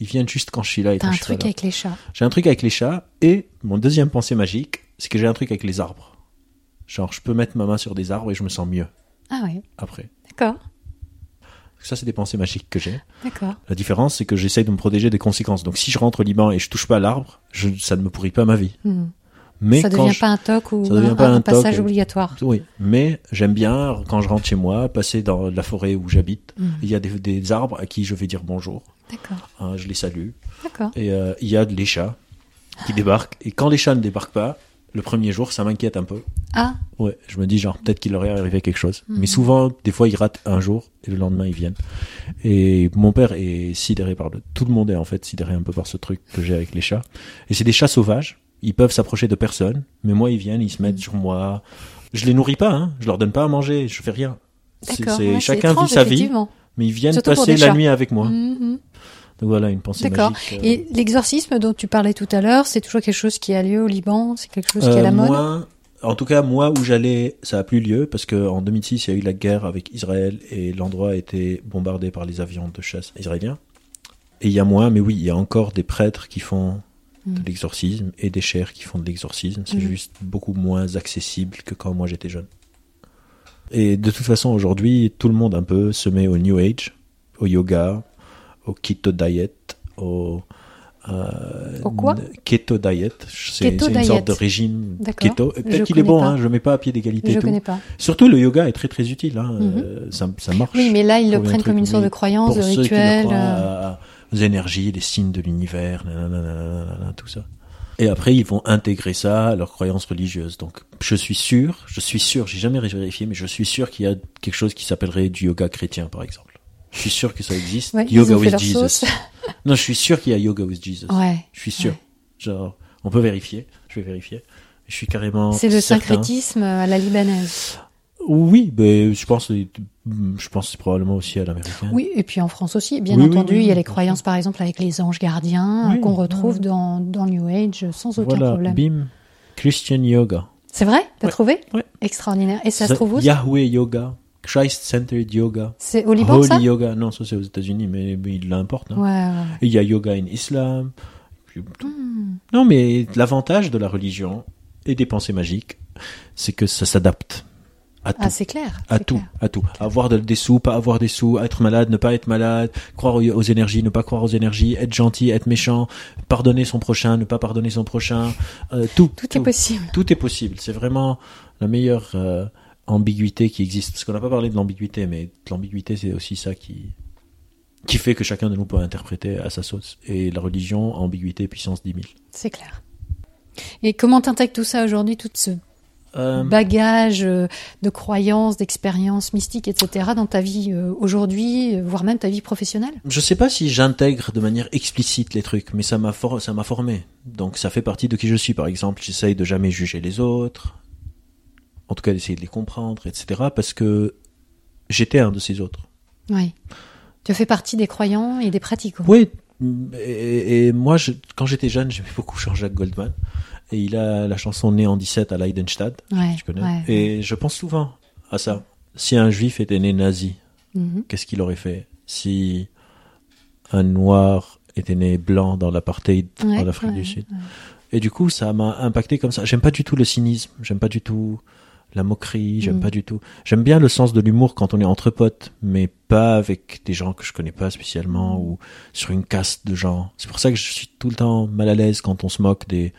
Ils viennent juste quand je suis là et T'as quand un je suis pas truc là. avec les chats. J'ai un truc avec les chats. Et mon deuxième pensée magique, c'est que j'ai un truc avec les arbres. Genre, je peux mettre ma main sur des arbres et je me sens mieux Ah ouais, après. d'accord, Ça, c'est des pensées magiques que j'ai. d'accord. La différence, c'est que j'essaye de me protéger des conséquences. Donc, si je rentre au Liban et je touche pas l'arbre, je, ça ne me pourrit pas ma vie. Hmm. Mais ça devient je- pas un toc ou ça devient un, pas un un toc, passage obligatoire. Oui, mais j'aime bien quand je rentre chez moi, passer dans la forêt où j'habite. Hmm. Il y a des, des arbres à qui je vais dire bonjour. D'accord, Hein, je les salue. d'accord. Et euh, il y a les chats qui débarquent. Et quand les chats ne débarquent pas, le premier jour, ça m'inquiète un peu. Ah, Ouais, je me dis genre peut-être qu'il leur est arrivé quelque chose. Mhm. Mais souvent, des fois, ils ratent un jour et le lendemain, ils viennent. Et mon père est sidéré par le... Tout le monde est en fait sidéré un peu par ce truc que j'ai avec les chats. Et c'est des chats sauvages. Ils peuvent s'approcher de personne. Mais moi, ils viennent, ils se mettent sur moi. Je les nourris pas, hein. Je leur donne pas à manger. Je fais rien. C'est, Ouais, chacun étrange, vit sa vie, mais ils viennent Surtout passer la chats. nuit avec moi. Mhm. Donc voilà, une pensée D'accord. magique. euh, Et l'exorcisme dont tu parlais tout à l'heure, c'est toujours quelque chose qui a lieu au Liban C'est quelque chose qui est à euh, la mode moi, En tout cas, moi où j'allais, ça a plus lieu parce que en 2006, il y a eu la guerre avec Israël et l'endroit a été bombardé par les avions de chasse israéliens. Et il y a moins, mais oui, il y a encore des prêtres qui font de Mm. l'exorcisme et des chers qui font de l'exorcisme. C'est Mm. juste beaucoup moins accessible que quand moi j'étais jeune. Et de toute façon, aujourd'hui, tout le monde un peu se met au New Age, au yoga, au keto diet, au. euh, Au quoi Keto diet. C'est une diet. sorte de régime keto. Peut-être qu'il est bon, hein, je ne mets pas à pied d'égalité. Je tout. connais pas. Surtout le yoga est très très utile. Hein, Mhm. euh, ça, ça marche. Oui, mais là, ils le prennent comme une sorte de croyance, de rituel. euh, aux énergies, les signes de l'univers, tout ça. Et après, ils vont intégrer ça à leurs croyances religieuses. Donc, je suis sûr, je suis sûr, j'ai jamais vérifié, mais je suis sûr qu'il y a quelque chose qui s'appellerait du yoga chrétien, par exemple. Je suis sûr que ça existe. Ouais, yoga with Jesus. sauce. non, je suis sûr qu'il y a yoga with Jesus. Ouais. Je suis sûr. Ouais. Genre, on peut vérifier. Je vais vérifier. Je suis carrément. C'est le syncrétisme à la libanaise. Oui, mais je pense, je pense probablement aussi à l'américaine. Oui, et puis en France aussi, bien Oui, entendu, oui, il y a les croyances, par exemple, avec les anges gardiens, qu'on retrouve dans, dans New Age sans aucun voilà, problème. bim, Christian Yoga. C'est vrai? T'as Ouais, trouvé? ouais. Extraordinaire. Et ça se Ça- trouve où Yahweh Yoga, Christ-centered Yoga, C'est au Liban, Holy ça? Yoga. Non, ça c'est aux États-Unis, mais, mais il l'importe. hein. Ouais, ouais, il y a Yoga in Islam. Hmm. Non, mais l'avantage de la religion et des pensées magiques, c'est que ça s'adapte à tout. Ah, c'est clair. à tout, clair. à tout. Avoir de- des sous, pas avoir des sous, être malade, ne pas être malade, croire aux, aux énergies, ne pas croire aux énergies, être gentil, être méchant, pardonner son prochain, ne pas pardonner son prochain, euh, tout. Tout est possible. Tout est possible. C'est vraiment la meilleure euh, ambiguïté qui existe. Parce qu'on n'a pas parlé de l'ambiguïté, mais l'ambiguïté, c'est aussi ça qui qui fait que chacun de nous peut interpréter à sa sauce. Et la religion, ambiguïté, puissance 10 000. C'est clair. Et comment t'intègres tout ça aujourd'hui, tout ce Euh, bagage euh, de croyances, d'expériences mystiques, etc., dans ta vie euh, aujourd'hui, voire même ta vie professionnelle? Je sais pas si j'intègre de manière explicite les trucs, mais ça m'a for- ça m'a formé. Donc ça fait partie de qui je suis. Par exemple, j'essaye de jamais juger les autres, en tout cas d'essayer de les comprendre, etc. Parce que j'étais un de ces autres. Oui. Tu fais partie des croyants et des pratiquants. Oui. Et, et moi, je- quand j'étais jeune, j'aimais beaucoup Jean-Jacques Goldman, et il a la chanson Né en 17 à Leidenstadt, Ouais, connais. ouais, et je pense souvent à ça. Si un juif était né nazi, Mhm. qu'est-ce qu'il aurait fait? Si un noir était né blanc dans l'apartheid Ouais, en Afrique du Sud Et du coup, ça m'a impacté comme ça. J'aime pas du tout le cynisme, j'aime pas du tout la moquerie, j'aime Mm. pas du tout. J'aime bien le sens de l'humour quand on est entre potes, mais pas avec des gens que je connais pas spécialement Mm. ou sur une caste de gens. C'est pour ça que je suis tout le temps mal à l'aise quand on se moque des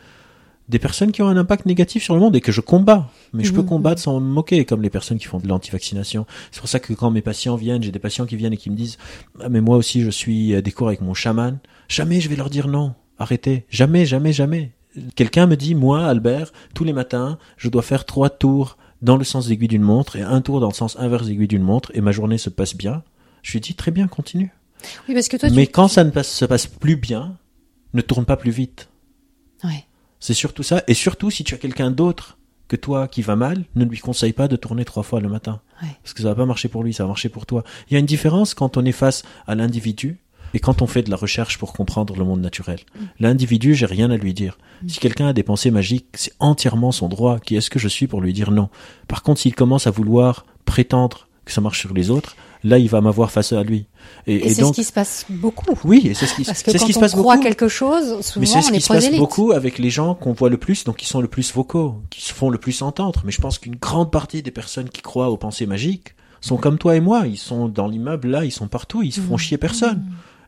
des personnes qui ont un impact négatif sur le monde et que je combats. Mais je peux Mhm. combattre sans me moquer, comme les personnes qui font de l'anti-vaccination. C'est pour ça que quand mes patients viennent, j'ai des patients qui viennent et qui me disent ah, mais moi aussi je suis à des cours avec mon chaman. Jamais je vais leur dire non. Arrêtez. Jamais, jamais, jamais. Quelqu'un me dit moi, Albert, tous les matins, je dois faire trois tours dans le sens aiguille d'une montre et un tour dans le sens inverse aiguille d'une montre et ma journée se passe bien. Je lui dis très bien, continue. Oui, parce que toi, Mais tu... quand ça ne passe, se passe plus bien, ne tourne pas plus vite. Ouais. C'est surtout ça. Et surtout, si tu as quelqu'un d'autre que toi qui va mal, ne lui conseille pas de tourner trois fois le matin. Ouais. Parce que ça va pas marcher pour lui, ça va marcher pour toi. Il y a une différence quand on est face à l'individu et quand on fait de la recherche pour comprendre le monde naturel. L'individu, j'ai rien à lui dire. Si quelqu'un a des pensées magiques, c'est entièrement son droit. Qui est-ce que je suis pour lui dire non? Par contre, s'il commence à vouloir prétendre que ça marche sur les autres, là, il va m'avoir face à lui. Et, Et, et c'est donc, ce qui se passe beaucoup. oui, et c'est ce qui, Parce que c'est ce quand qui se on passe croit beaucoup. quelque chose, souvent Mais c'est ce on qui est se passe beaucoup avec les gens qu'on voit le plus, donc qui sont le plus vocaux, qui se font le plus entendre. Mais je pense qu'une grande partie des personnes qui croient aux pensées magiques sont comme toi et moi. Ils sont dans l'immeuble là, ils sont partout, ils se font Mmh. chier personne.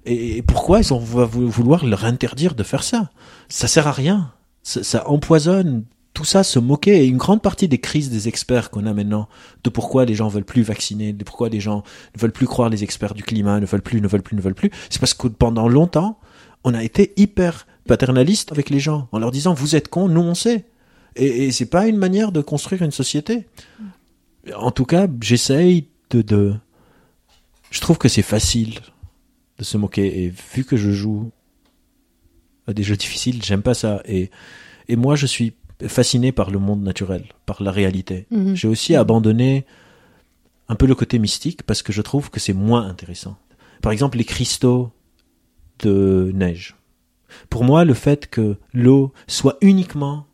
Et, pourquoi ils ont va vou- vouloir leur interdire de faire ça? Ça sert à rien. Ça, ça empoisonne. Tout ça, se moquer, et une grande partie des crises des experts qu'on a maintenant, de pourquoi les gens veulent plus vacciner, de pourquoi les gens ne veulent plus croire les experts du climat, ne veulent plus, ne veulent plus, ne veulent plus, c'est parce que pendant longtemps, on a été hyper paternaliste avec les gens, en leur disant vous êtes cons, nous on sait. Et, et c'est pas une manière de construire une société. En tout cas, j'essaye de, de. Je trouve que c'est facile de se moquer. Et vu que je joue à des jeux difficiles, j'aime pas ça. Et, et moi, je suis fasciné par le monde naturel, par la réalité. Mhm. J'ai aussi abandonné un peu le côté mystique parce que je trouve que c'est moins intéressant. Par exemple, les cristaux de neige. Pour moi, le fait que l'eau soit uniquement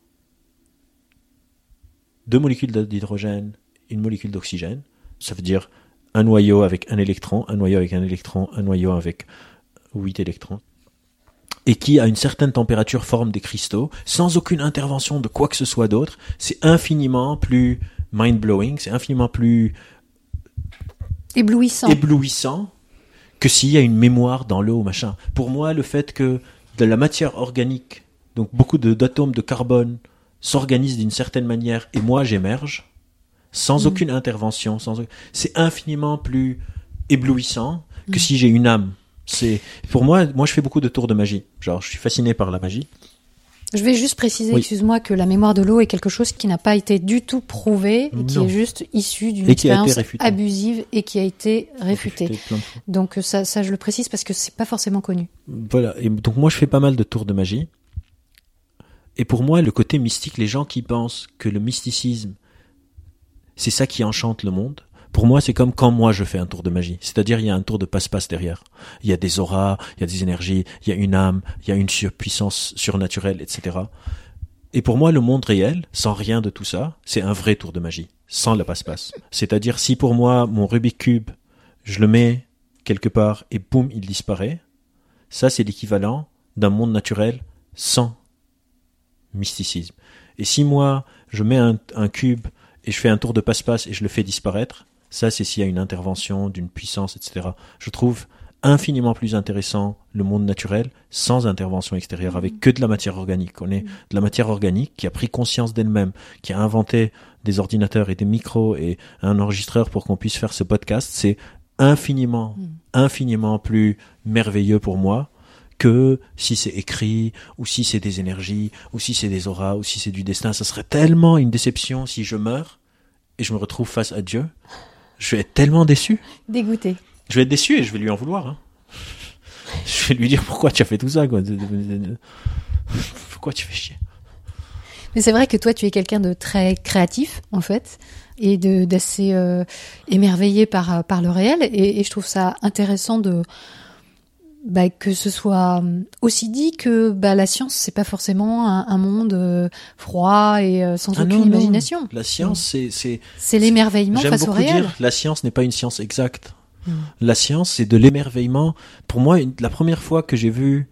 deux molécules d'hydrogène, une molécule d'oxygène. Ça veut dire un noyau avec un électron, un noyau avec un électron, un noyau avec huit électrons. Et qui, à une certaine température, forme des cristaux, sans aucune intervention de quoi que ce soit d'autre. C'est infiniment plus mind-blowing, c'est infiniment plus éblouissant. éblouissant que s'il y a une mémoire dans l'eau, machin. Pour moi, le fait que de la matière organique, donc beaucoup de- d'atomes de, carbone, s'organisent d'une certaine manière et moi j'émerge, sans Mm. aucune intervention, sans, c'est infiniment plus éblouissant que Mm. si j'ai une âme. C'est, pour moi, moi je fais beaucoup de tours de magie. Genre, je suis fasciné par la magie. Je vais juste préciser, Oui. excuse-moi, que la mémoire de l'eau est quelque chose qui n'a pas été du tout prouvé et qui Non. est juste issu d'une expérience abusive et qui a été réfutée. Réfuté. Donc euh, ça, ça, je le précise parce que c'est pas forcément connu. Voilà. Et donc moi, je fais pas mal de tours de magie. Et pour moi, le côté mystique, les gens qui pensent que le mysticisme, c'est ça qui enchante le monde. Pour moi, c'est comme quand moi je fais un tour de magie. C'est-à-dire, il y a un tour de passe-passe derrière. Il y a des auras, il y a des énergies, il y a une âme, il y a une surpuissance surnaturelle, etc. Et pour moi, le monde réel, sans rien de tout ça, c'est un vrai tour de magie, sans le passe-passe. C'est-à-dire, si pour moi, mon Rubik Cube, je le mets quelque part et boum, il disparaît, ça, c'est l'équivalent d'un monde naturel sans mysticisme. Et si moi, je mets un cube et je fais un tour de passe-passe et je le fais disparaître, ça, c'est s'il y a une intervention d'une puissance, etc. Je trouve infiniment plus intéressant le monde naturel sans intervention extérieure, avec que de la matière organique. On est de la matière organique qui a pris conscience d'elle-même, qui a inventé des ordinateurs et des micros et un enregistreur pour qu'on puisse faire ce podcast. C'est infiniment, infiniment plus merveilleux pour moi que si c'est écrit, ou si c'est des énergies, ou si c'est des auras, ou si c'est du destin. Ça serait tellement une déception si je meurs et je me retrouve face à Dieu. Je vais être tellement déçu. Dégoûté. Je vais être déçu et je vais lui en vouloir. hein. Je vais lui dire pourquoi tu as fait tout ça. Quoi? Pourquoi tu fais chier? Mais c'est vrai que toi, tu es quelqu'un de très créatif, en fait, et d'assez euh, émerveillé par par le réel. Et, et je trouve ça intéressant de bah, que ce soit euh, aussi dit que bah, la science, c'est pas forcément un, un monde euh, froid et euh, sans Ah aucune non, non. imagination. La science, c'est, c'est, C'est l'émerveillement J'aime face au beaucoup réel. dire, la science n'est pas une science exacte. Mm. La science, c'est de l'émerveillement. Pour moi, une- la première fois que j'ai vu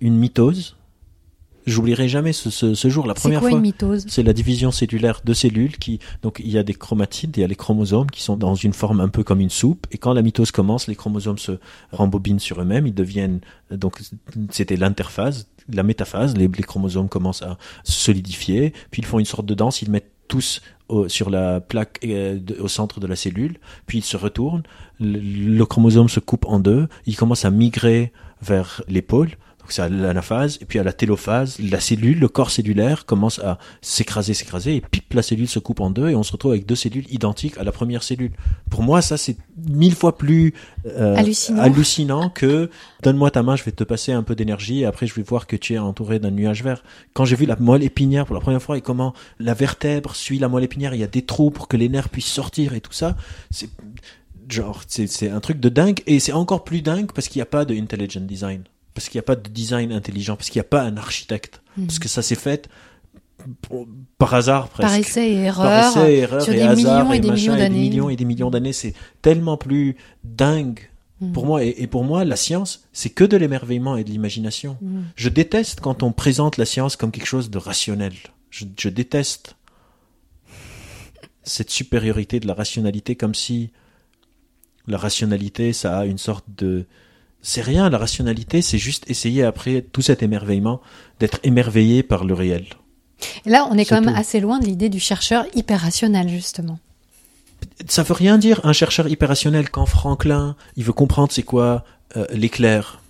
une mitose, j'oublierai jamais ce, ce, ce jour. La première quoi fois, c'est la division cellulaire de cellules qui, donc il y a des chromatides, il y a les chromosomes qui sont dans une forme un peu comme une soupe. Et quand la mitose commence, les chromosomes se rembobinent sur eux-mêmes, ils deviennent, donc c'était l'interphase, la métaphase, les, les chromosomes commencent à se solidifier, puis ils font une sorte de danse, ils mettent tous au- sur la plaque euh, de- au centre de la cellule, puis ils se retournent, le, le chromosome se coupe en deux, il commence à migrer vers l'épaule, c'est à l'anaphase, et puis à la télophase, la cellule, le corps cellulaire commence à s'écraser, s'écraser, et pip, la cellule se coupe en deux, et on se retrouve avec deux cellules identiques à la première cellule. Pour moi, ça c'est mille fois plus euh, Hallucinant. hallucinant que donne-moi ta main, je vais te passer un peu d'énergie, et après je vais voir que tu es entouré d'un nuage vert. Quand j'ai vu la moelle épinière pour la première fois, et comment la vertèbre suit la moelle épinière, il y a des trous pour que les nerfs puissent sortir et tout ça, c'est genre c'est c'est un truc de dingue et c'est encore plus dingue parce qu'il n'y a pas de intelligent design parce qu'il n'y a pas de design intelligent parce qu'il n'y a pas un architecte Mhm. parce que ça s'est fait par hasard presque Par essai et par erreur. essai, erreur sur et des hasard millions et des machin, millions et d'années. des millions et des millions d'années c'est tellement plus dingue Mhm. pour moi et, et pour moi la science c'est que de l'émerveillement et de l'imagination Mhm. je déteste quand on présente la science comme quelque chose de rationnel je, je déteste cette supériorité de la rationalité comme si la rationalité ça a une sorte de c'est rien la rationalité c'est juste essayer après tout cet émerveillement d'être émerveillé par le réel Et là, on est quand même tout. assez loin de l'idée du chercheur hyper rationnel, justement. ça veut rien dire un chercheur hyper rationnel quand Franklin il veut comprendre c'est quoi euh, l'éclair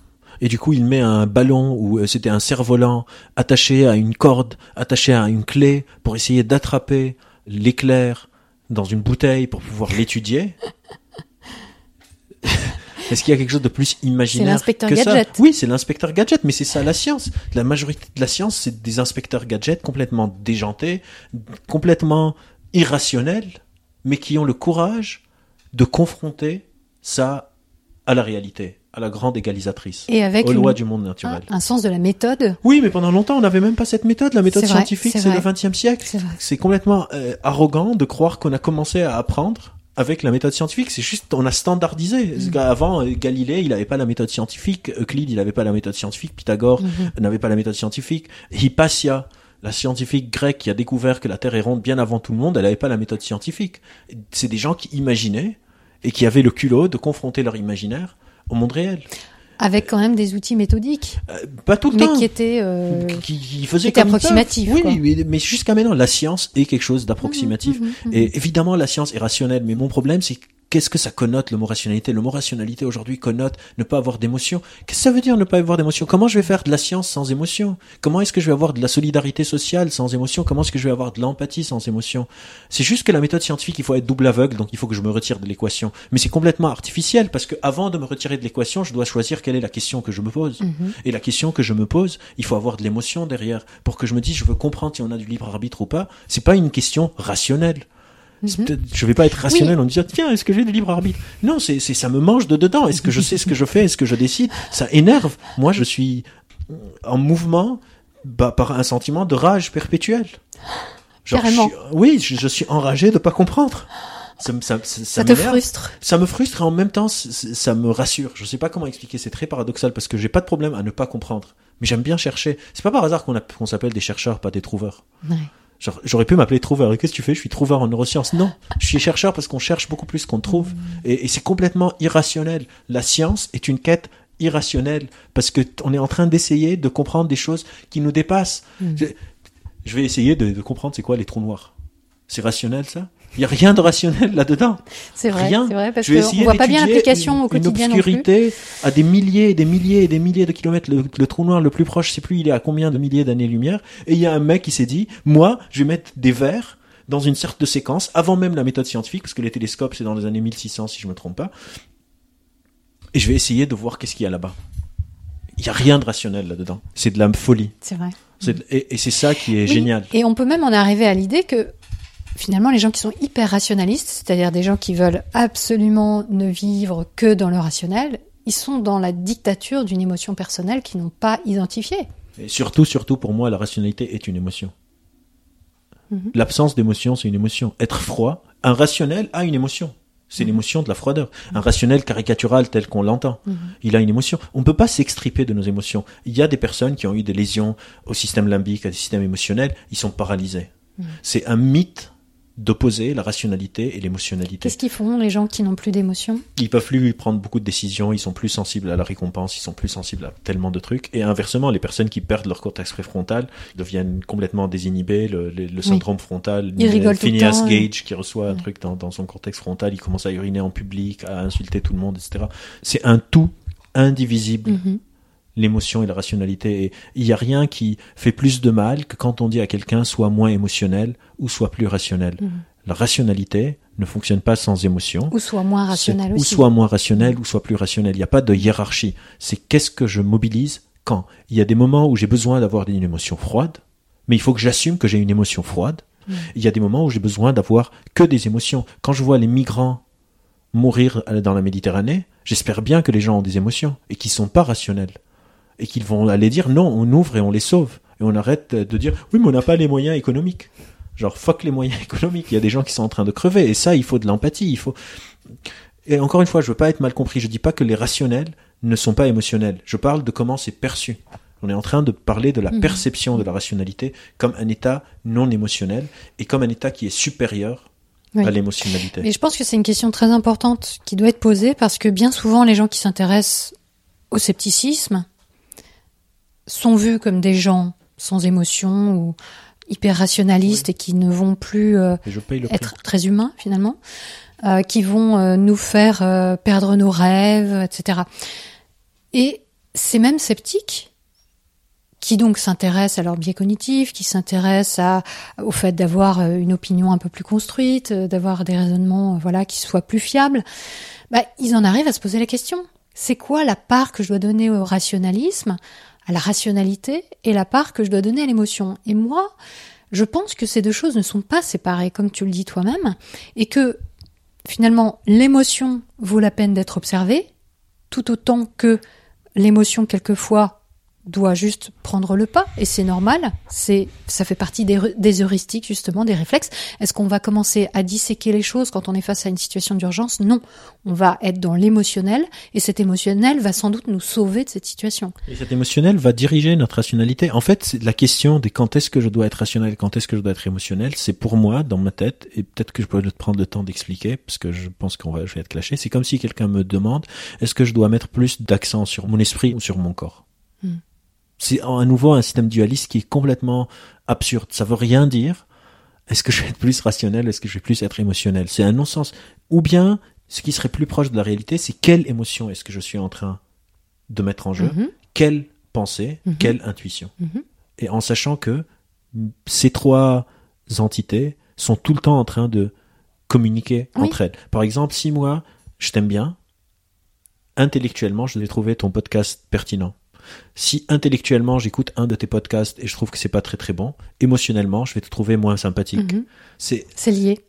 et du coup il met un ballon ou euh, c'était un cerf-volant attaché à une corde attaché à une clé pour essayer d'attraper l'éclair dans une bouteille pour pouvoir l'étudier Est-ce qu'il y a quelque chose de plus imaginaire que ça Gadget. Oui, c'est l'inspecteur gadget, mais c'est ça la science. La majorité de la science, c'est des inspecteurs gadgets complètement déjantés, complètement irrationnels, mais qui ont le courage de confronter ça à la réalité, à la grande égalisatrice, Et avec aux une- lois du monde naturel. un, un sens de la méthode. Oui, mais pendant longtemps, on n'avait même pas cette méthode. La méthode scientifique, c'est le. XXe siècle. C'est complètement euh, arrogant de croire qu'on a commencé à apprendre avec la méthode scientifique. C'est juste, on a standardisé. Mm. Qu'avant, euh, Galilée, il n'avait pas la méthode scientifique. Euclide, il n'avait pas la méthode scientifique. Pythagore Mhm. n'avait pas la méthode scientifique. Hypatia, la scientifique grecque qui a découvert que la Terre est ronde bien avant tout le monde, elle n'avait pas la méthode scientifique. C'est des gens qui imaginaient et qui avaient le culot de confronter leur imaginaire au monde réel. Avec quand même des outils méthodiques, Euh, pas tout le mais temps. qui étaient euh, qui, qui faisait C'était comme ils peuvent. approximatif, Oui, mais, mais jusqu'à maintenant, la science est quelque chose d'approximatif. Mhm, mhm, mhm. Et évidemment, la science est rationnelle, mais mon problème, c'est qu'est-ce que ça connote le mot rationalité? Le mot rationalité aujourd'hui connote ne pas avoir d'émotion. Qu'est-ce que ça veut dire ne pas avoir d'émotion? Comment je vais faire de la science sans émotion? Comment est-ce que je vais avoir de la solidarité sociale sans émotion? Comment est-ce que je vais avoir de l'empathie sans émotion? C'est juste que la méthode scientifique, il faut être double aveugle, donc il faut que je me retire de l'équation. Mais c'est complètement artificiel parce que avant de me retirer de l'équation, je dois choisir quelle est la question que je me pose. Mhm. Et la question que je me pose, il faut avoir de l'émotion derrière pour que je me dise je veux comprendre si on a du libre arbitre ou pas. C'est pas une question rationnelle. Mhm. Je vais pas être rationnel en disant tiens est-ce que j'ai du libre arbitre? Non c'est c'est ça me mange de dedans. Est-ce que je sais ce que je fais? Est-ce que je décide? Ça énerve. Moi je suis en mouvement bah, par un sentiment de rage perpétuelle. Genre, je Carrément. suis- oui je, je suis enragé de pas comprendre. Ça, me- ça, ça, ça te frustre. ça me frustre et en même temps ça me rassure. Je sais pas comment expliquer, c'est très paradoxal parce que j'ai pas de problème à ne pas comprendre, mais j'aime bien chercher. C'est pas par hasard qu'on s'appelle des chercheurs, pas des trouveurs. Ouais. Genre, j'aurais pu m'appeler trouveur. Et qu'est-ce que tu fais? Je suis trouveur en neurosciences. Non, je suis chercheur parce qu'on cherche beaucoup plus qu'on trouve. Et, et c'est complètement irrationnel. La science est une quête irrationnelle parce que on est en train d'essayer de comprendre des choses qui nous dépassent. Mm. Je, je vais essayer de, de comprendre c'est quoi les trous noirs. C'est rationnel ça? Il y a rien de rationnel là-dedans. C'est vrai, Rien. vrai, parce qu'on essayer voit pas bien l'application au quotidien Une non plus. obscurité à des milliers et des milliers et des milliers de kilomètres. Le, le trou noir le plus proche, je sais plus il est à combien de milliers d'années-lumière. Et il y a un mec qui s'est dit, moi, je vais mettre des verres dans une sorte de séquence, avant même la méthode scientifique, parce que les télescopes, c'est dans les années 1600, si je me trompe pas. Et je vais essayer de voir qu'est-ce qu'il y a là-bas. Il y a rien de rationnel là-dedans. C'est de la folie. C'est vrai. De- et et c'est ça qui est Oui, génial. Et on peut même en arriver à l'idée que finalement les gens qui sont hyper rationalistes, c'est-à-dire des gens qui veulent absolument ne vivre que dans le rationnel, ils sont dans la dictature d'une émotion personnelle qu'ils n'ont pas identifiée. Et surtout, surtout pour moi, la rationalité est une émotion. Mhm. L'absence d'émotion, c'est une émotion. Être froid, un rationnel a une émotion. C'est Mhm. l'émotion de la froideur. Un rationnel caricatural tel qu'on l'entend, Mhm. il a une émotion. On ne peut pas s'extriper de nos émotions. Il y a des personnes qui ont eu des lésions au système limbique, à des systèmes émotionnels, ils sont paralysés. C'est un mythe d'opposer la rationalité et l'émotionnalité. Qu'est-ce qu'ils font les gens qui n'ont plus d'émotion Ils peuvent plus prendre beaucoup de décisions, ils sont plus sensibles à la récompense, ils sont plus sensibles à tellement de trucs. Et inversement, les personnes qui perdent leur cortex préfrontal deviennent complètement désinhibées. Le, le- le syndrome frontal, tout le Phineas temps, Gage qui reçoit un truc dans, dans son cortex frontal, il commence à uriner en public, à insulter tout le monde, etc. C'est un tout indivisible Mhm. L'émotion et la rationalité. Et il n'y a rien qui fait plus de mal que quand on dit à quelqu'un soit moins émotionnel ou soit plus rationnel. Mhm. La rationalité ne fonctionne pas sans émotion. Ou soit moins rationnel aussi. Ou soit moins rationnel, ou soit plus rationnel. Il n'y a pas de hiérarchie. C'est qu'est-ce que je mobilise quand Il y a des moments où j'ai besoin d'avoir une émotion froide, mais il faut que j'assume que j'ai une émotion froide. Mm. Il y a des moments où j'ai besoin d'avoir que des émotions. Quand je vois les migrants mourir euh, dans la Méditerranée, j'espère bien que les gens ont des émotions et qu'ils sont pas rationnels. Et qu'ils vont aller dire non, on ouvre et on les sauve. Et on arrête de dire oui, mais on n'a pas les moyens économiques. Genre, fuck les moyens économiques. Il y a des gens qui sont en train de crever. Et ça, il faut de l'empathie. Il faut. Et encore une fois, je veux pas être mal compris. Je dis pas que les rationnels ne sont pas émotionnels. Je parle de comment c'est perçu. On est en train de parler de la Mhm. perception de la rationalité comme un état non émotionnel et comme un état qui est supérieur Oui. à l'émotionnalité. Et je pense que c'est une question très importante qui doit être posée parce que bien souvent les gens qui s'intéressent au scepticisme sont vus comme des gens sans émotion ou hyper rationalistes et qui ne vont plus euh, être très humains finalement, euh, qui vont euh, nous faire perdre nos rêves, etc. Et ces mêmes sceptiques qui donc s'intéressent à leur biais cognitif, qui s'intéressent au fait d'avoir une opinion un peu plus construite, d'avoir des raisonnements voilà qui soient plus fiables, bah, ils en arrivent à se poser la question c'est quoi la part que je dois donner au rationalisme, à la rationalité, et la part que je dois donner à l'émotion. Et moi, je pense que ces deux choses ne sont pas séparées, comme tu le dis toi-même, et que finalement l'émotion vaut la peine d'être observée, tout autant que l'émotion quelquefois doit juste prendre le pas et c'est normal. C'est ça fait partie des, des heuristiques justement, des réflexes. Est-ce qu'on va commencer à disséquer les choses quand on est face à une situation d'urgence? Non, on va être dans l'émotionnel et cet émotionnel va sans doute nous sauver de cette situation. Et cet émotionnel va diriger notre rationalité. En fait, la question des quand est-ce que je dois être rationnel, quand est-ce que je dois être émotionnel, c'est pour moi dans ma tête et peut-être que je peux prendre le temps d'expliquer parce que je pense qu'on va je vais être clashé. C'est comme si quelqu'un me demande est-ce que je dois mettre plus d'accent sur mon esprit ou sur mon corps? Hmm. C'est à nouveau un système dualiste qui est complètement absurde. Ça veut rien dire. Est-ce que je vais être plus rationnel? Est-ce que je vais plus être émotionnel? C'est un non-sens. Ou bien, ce qui serait plus proche de la réalité, c'est quelle émotion est-ce que je suis en train de mettre en jeu? Mhm. Quelle pensée? Mhm. Quelle intuition? Mhm. Et en sachant que ces trois entités sont tout le temps en train de communiquer entre elles. Par exemple, si moi, je t'aime bien, intellectuellement, je vais trouver ton podcast pertinent. Si intellectuellement j'écoute un de tes podcasts et je trouve que c'est pas très très bon, émotionnellement je vais te trouver moins sympathique. Mhm. C'est c'est lié.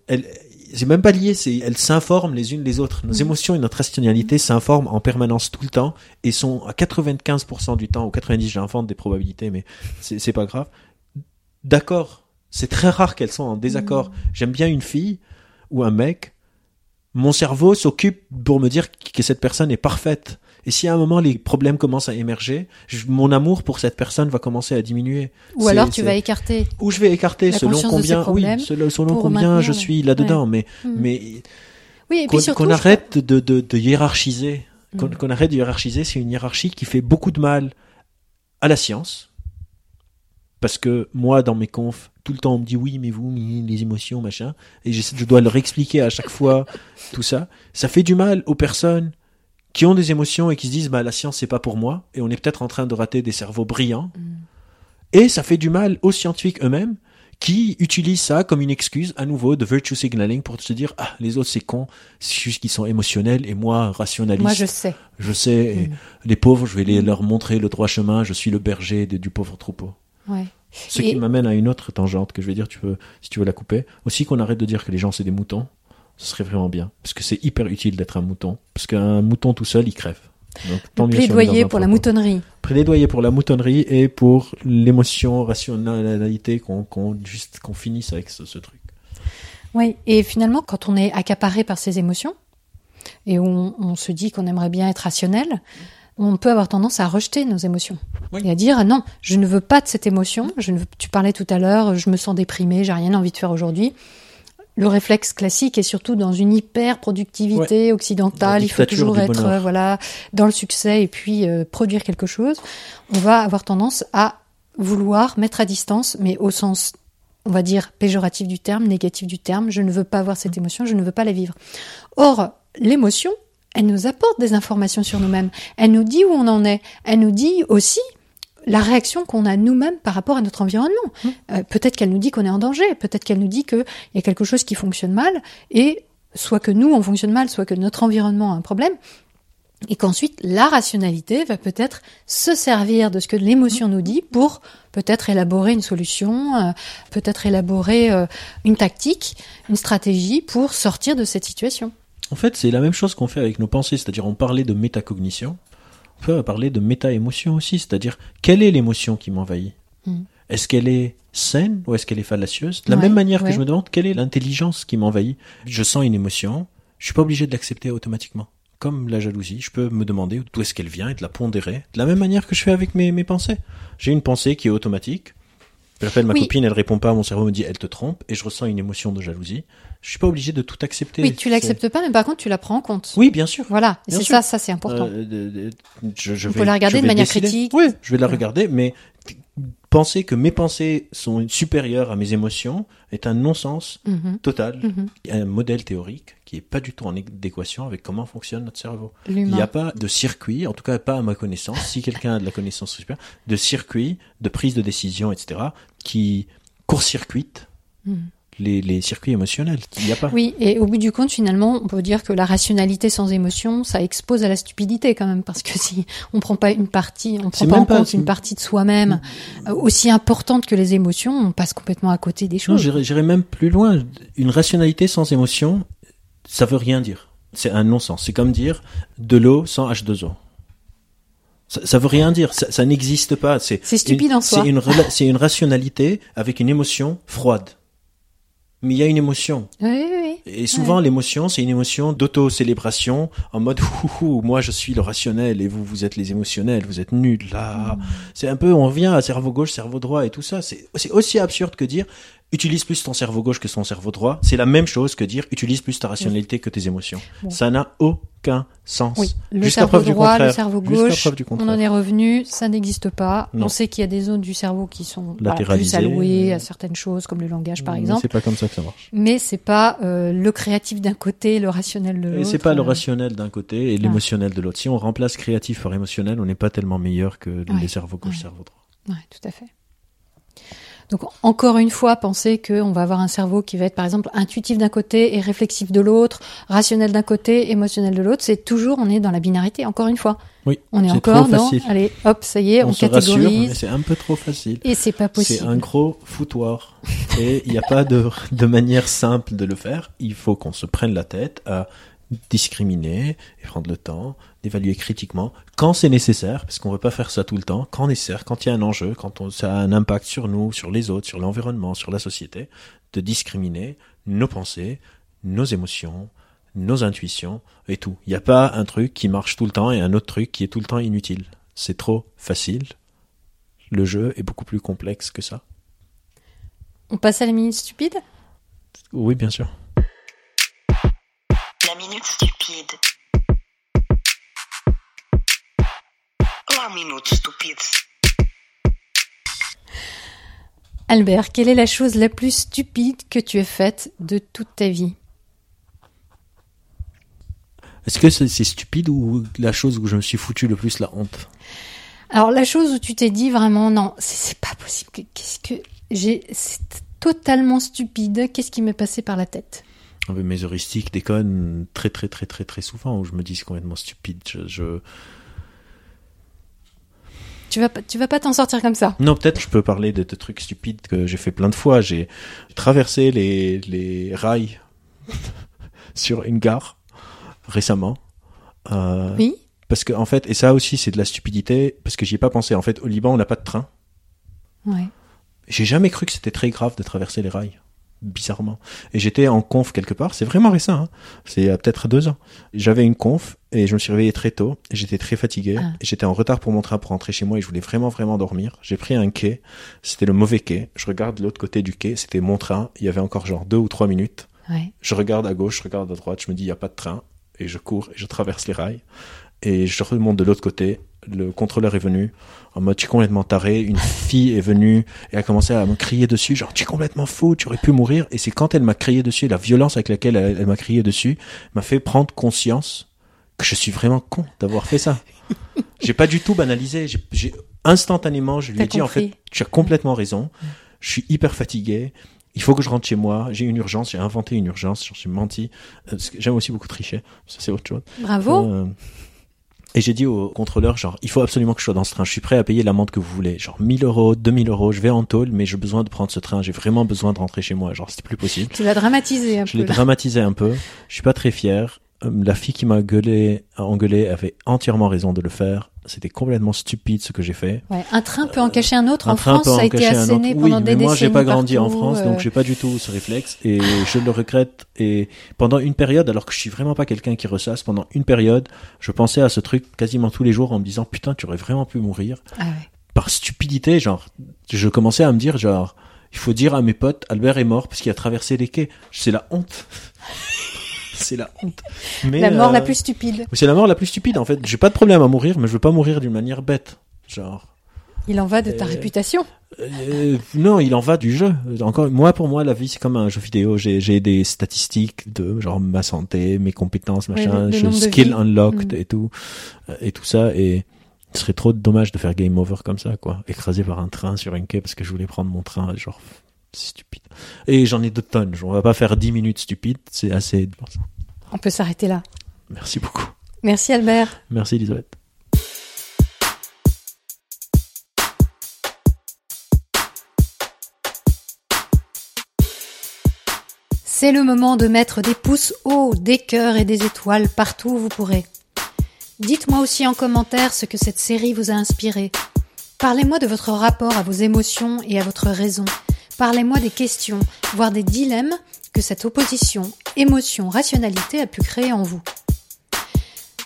c'est même pas lié, c'est elles s'informent les unes les autres. Nos mhm. émotions et notre rationalité mhm. s'informent en permanence tout le temps et sont à 95% du temps ou 90 j'invente des probabilités mais c'est pas grave. D'accord, c'est très rare qu'elles soient en désaccord. J'aime bien une fille ou un mec. Mon cerveau s'occupe pour me dire que cette personne est parfaite et si à un moment les problèmes commencent à émerger, mon amour pour cette personne va commencer à diminuer. Ou alors tu vas écarter. Ou je vais écarter selon combien, oui, selon, combien je suis là-dedans. Mais, hmm. mais oui, qu'on arrête de, de, de, hiérarchiser. Hmm. Qu'on arrête de hiérarchiser, c'est une hiérarchie qui fait beaucoup de mal à la science. Parce que moi, dans mes confs, tout le temps, on me dit oui, mais vous, les émotions, machin. Et je, je dois leur expliquer à chaque fois tout ça. Ça fait du mal aux personnes qui ont des émotions et qui se disent bah la science c'est pas pour moi et on est peut-être en train de rater des cerveaux brillants mm. et ça fait du mal aux scientifiques eux-mêmes qui utilisent ça comme une excuse à nouveau de virtue signaling pour se dire ah les autres c'est con c'est juste qu'ils sont émotionnels et moi rationaliste moi je sais je sais et mm. les pauvres je vais les, mm. leur montrer le droit chemin je suis le berger du pauvre troupeau ouais. ce qui m'amène à une autre tangente que je vais dire tu veux si tu veux la couper aussi qu'on arrête de dire que les gens c'est des moutons ce serait vraiment bien. Parce que c'est hyper utile d'être un mouton. Parce qu'un mouton tout seul, il crève. Donc, plaidoyer pour la moutonnerie. Plaidoyer pour la moutonnerie et pour l'émotion, rationalité, qu'on juste qu'on finisse avec ce, truc. Oui, et finalement, quand on est accaparé par ces émotions et on, on se dit qu'on aimerait bien être rationnel, on peut avoir tendance à rejeter nos émotions et à dire non, je ne veux pas de cette émotion. Je ne veux, tu parlais tout à l'heure, je me sens déprimé, j'ai rien envie de faire aujourd'hui le réflexe classique est surtout dans une hyper productivité occidentale. Il faut toujours être euh, voilà dans le succès et puis euh, produire quelque chose. On va avoir tendance à vouloir mettre à distance, mais au sens on va dire péjoratif du terme, négatif du terme. Je ne veux pas avoir cette mm. émotion, je ne veux pas la vivre. Or, l'émotion, elle nous apporte des informations sur nous-mêmes. Elle nous dit où on en est. Elle nous dit aussi la réaction qu'on a nous-mêmes par rapport à notre environnement. Mmh. Euh, peut-être qu'elle nous dit qu'on est en danger, peut-être qu'elle nous dit qu'il y a quelque chose qui fonctionne mal, et soit que nous, on fonctionne mal, soit que notre environnement a un problème, et qu'ensuite la rationalité va peut-être se servir de ce que l'émotion nous dit pour peut-être élaborer une solution, euh, peut-être élaborer euh, une tactique, une stratégie pour sortir de cette situation. En fait, c'est la même chose qu'on fait avec nos pensées, c'est-à-dire on parlait de métacognition, on peut parler de méta-émotion aussi, c'est-à-dire quelle est l'émotion qui m'envahit hmm. Est-ce qu'elle est saine ou est-ce qu'elle est fallacieuse De la même manière que je me demande quelle est l'intelligence qui m'envahit. Je sens une émotion, je suis pas obligé de l'accepter automatiquement. Comme la jalousie, je peux me demander d'où est-ce qu'elle vient et de la pondérer. De la même manière que je fais avec mes, mes pensées. J'ai une pensée qui est automatique. J'appelle ma copine, elle répond pas, mon cerveau me dit elle te trompe et je ressens une émotion de jalousie je suis pas obligé de tout accepter. Oui, tu l'acceptes pas, mais par contre, tu la prends en compte. Oui, bien sûr. Voilà, c'est ça, ça c'est important. Euh, je, je On peut la regarder de manière critique. Oui, je vais la regarder, mais penser que mes pensées sont supérieures à mes émotions est un non-sens mhm. total. Mhm. Un modèle théorique qui est pas du tout en adéquation avec comment fonctionne notre cerveau. Il n'y a pas de circuit, en tout cas pas à ma connaissance, si quelqu'un a de la connaissance supérieure, de circuit de prise de décision, etc., qui court-circuite mhm les, circuits émotionnels. Il n'y a pas. Oui, et au bout du compte, finalement, on peut dire que la rationalité sans émotion, ça expose à la stupidité quand même, parce que si on prend pas une partie, on prend pas en compte une partie de soi-même euh, aussi importante que les émotions, on passe complètement à côté des choses. Non, j'irais même plus loin. Une rationalité sans émotion, ça veut rien dire. C'est un non-sens. C'est comme dire de l'eau sans H2O. Ça, ça veut rien dire. Ça, ça n'existe pas. C'est stupide une- en soi. C'est une, rela- c'est une rationalité avec une émotion froide. Mais il y a une émotion. Oui, oui, oui. Et souvent, l'émotion, c'est une émotion d'auto-célébration, en mode ouhou, moi je suis le rationnel et vous, vous êtes les émotionnels, vous êtes nuls là. Mm. C'est un peu, on vient à cerveau gauche, cerveau droit et tout ça. C'est aussi absurde que dire utilise plus ton cerveau gauche que ton cerveau droit. C'est la même chose que dire utilise plus ta rationalité que tes émotions. Bon. Ça n'a aucun sens. Oui, le Jusqu'à cerveau preuve du droit, le contraire. cerveau gauche, on en est revenu, ça n'existe pas. Non. On sait qu'il y a des zones du cerveau qui sont voilà, plus allouées à certaines choses, comme le langage par exemple. C'est pas comme ça que ça marche. Mais c'est pas euh, le créatif d'un côté, le rationnel de Et l'autre. c'est pas le euh, rationnel d'un côté et l'émotionnel de l'autre. Si on remplace créatif par émotionnel, on n'est pas tellement meilleur que Ouais. les cerveaux gauche, Ouais. cerveau droit. Ouais, tout à fait. Donc encore une fois, penser qu'on va avoir un cerveau qui va être par exemple intuitif d'un côté et réflexif de l'autre, rationnel d'un côté, émotionnel de l'autre, c'est toujours on est dans la binarité. Encore une fois, Oui. on est, c'est encore trop dans allez hop ça y est, on, on se rassure, catégorise mais c'est un peu trop facile. et c'est pas C'est possible. un gros foutoir. Et il n'y a pas de, de manière simple de le faire. Il faut qu'on se prenne la tête à discriminer et prendre le temps d'évaluer critiquement quand c'est nécessaire, parce qu'on ne veut pas faire ça tout le temps, quand nécessaire, quand il y a un enjeu, quand on, ça a un impact sur nous, sur les autres, sur l'environnement, sur la société, de discriminer nos pensées, nos émotions, nos intuitions et tout. Il n'y a pas un truc qui marche tout le temps et un autre truc qui est tout le temps inutile. C'est trop facile. Le jeu est beaucoup plus complexe que ça. On passe à la minute stupide? Oui, bien sûr. La minute stupide. La minute stupide. Albert, quelle est la chose la plus stupide que tu aies faite de toute ta vie? Est-ce que c'est stupide ou la chose où je me suis foutu le plus la honte? Alors la chose où tu t'es dit vraiment non, c'est pas possible. Qu'est-ce que j'ai c'est totalement stupide. Qu'est-ce qui m'est passé par la tête? Ah, Mes heuristiques déconnent très très très très très souvent où je me dis c'est complètement stupide. Je, je- Tu vas pas, tu vas pas t'en sortir comme ça. Non, peut-être je peux parler de, de trucs stupides que j'ai fait plein de fois. J'ai traversé les, les rails sur une gare récemment. Euh, Oui. Parce que en fait, et ça aussi c'est de la stupidité, parce que j'y ai pas pensé. En fait, au Liban, on n'a pas de train. Ouais. J'ai jamais cru que c'était très grave de traverser les rails, bizarrement. Et j'étais en conf quelque part, c'est vraiment récent, hein. c'est il y a peut-être deux ans. J'avais une conf et je me suis réveillé très tôt j'étais très fatigué. Ah. J'étais en retard pour mon train pour rentrer chez moi et je voulais vraiment vraiment dormir. J'ai pris un quai, c'était le mauvais quai. Je regarde de l'autre côté du quai, c'était mon train. Il y avait encore genre deux ou trois minutes. Ouais. Je regarde à gauche, je regarde à droite, je me dis il y a pas de train et je cours et je traverse les rails et je remonte de l'autre côté. Le contrôleur est venu en mode je suis complètement taré. Une fille est venue et a commencé à me crier dessus genre tu es complètement fou, tu aurais pu mourir. Et c'est quand elle m'a crié dessus, la violence avec laquelle elle, elle m'a crié dessus m'a fait prendre conscience que je suis vraiment con d'avoir fait ça. J'ai pas du tout banalisé. J'ai- instantanément je lui ai dit en fait tu as complètement raison. Je suis hyper fatigué. Il faut que je rentre chez moi. J'ai une urgence. J'ai inventé une urgence. J'en suis menti. Euh, J'aime aussi beaucoup tricher. Ça, c'est autre chose. Bravo. Euh, et j'ai dit au contrôleur, genre, il faut absolument que je sois dans ce train. Je suis prêt à payer l'amende que vous voulez. Genre, 1000 euros, 2000 euros. Je vais en tôle, mais j'ai besoin de prendre ce train. J'ai vraiment besoin de rentrer chez moi. Genre, c'est plus possible. Tu l'as dramatisé un Je peu. l'ai là. dramatisé un peu. Je suis pas très fier. Euh, La fille qui m'a gueulé, engueulé, avait entièrement raison de le faire. C'était complètement stupide ce que j'ai fait. Ouais, un train peut en cacher un autre. Un en train France, peut ça a en été asséné Oui, pendant des mais moi, j'ai pas grandi en France, euh, donc j'ai pas du tout ce réflexe et je le regrette. Et pendant une période, alors que je suis vraiment pas quelqu'un qui ressasse, pendant une période, je pensais à ce truc quasiment tous les jours en me disant putain, tu aurais vraiment pu mourir Ah ouais. par stupidité. Genre, je commençais à me dire genre, il faut dire à mes potes, Albert est mort parce qu'il a traversé les quais. C'est la honte. C'est la honte. Mais, La mort euh, la plus stupide. C'est la mort la plus stupide en fait. J'ai pas de problème à mourir, mais je veux pas mourir d'une manière bête. Genre. Il en va de ta Euh, réputation. Euh, non, il en va du jeu. Encore, moi, pour moi, la vie, c'est comme un jeu vidéo. J'ai, des statistiques de genre ma santé, mes compétences, Oui, machin, le- le je- nombre de skill unlocked Mm. et tout, euh, et tout ça. Et ce serait trop dommage de faire game over comme ça, quoi. Écrasé par un train sur un quai parce que je voulais prendre mon train, genre, stupide. Et j'en ai deux tonnes. On va pas faire dix minutes stupides. C'est assez. pour ça. On peut s'arrêter là. Merci beaucoup. Merci Albert. Merci, Elisabeth. C'est le moment de mettre des pouces hauts, des cœurs et des étoiles partout où vous pourrez. Dites-moi aussi en commentaire ce que cette série vous a inspiré. Parlez-moi de votre rapport à vos émotions et à votre raison. Parlez-moi des questions, voire des dilemmes que cette opposition émotion-rationalité a pu créer en vous.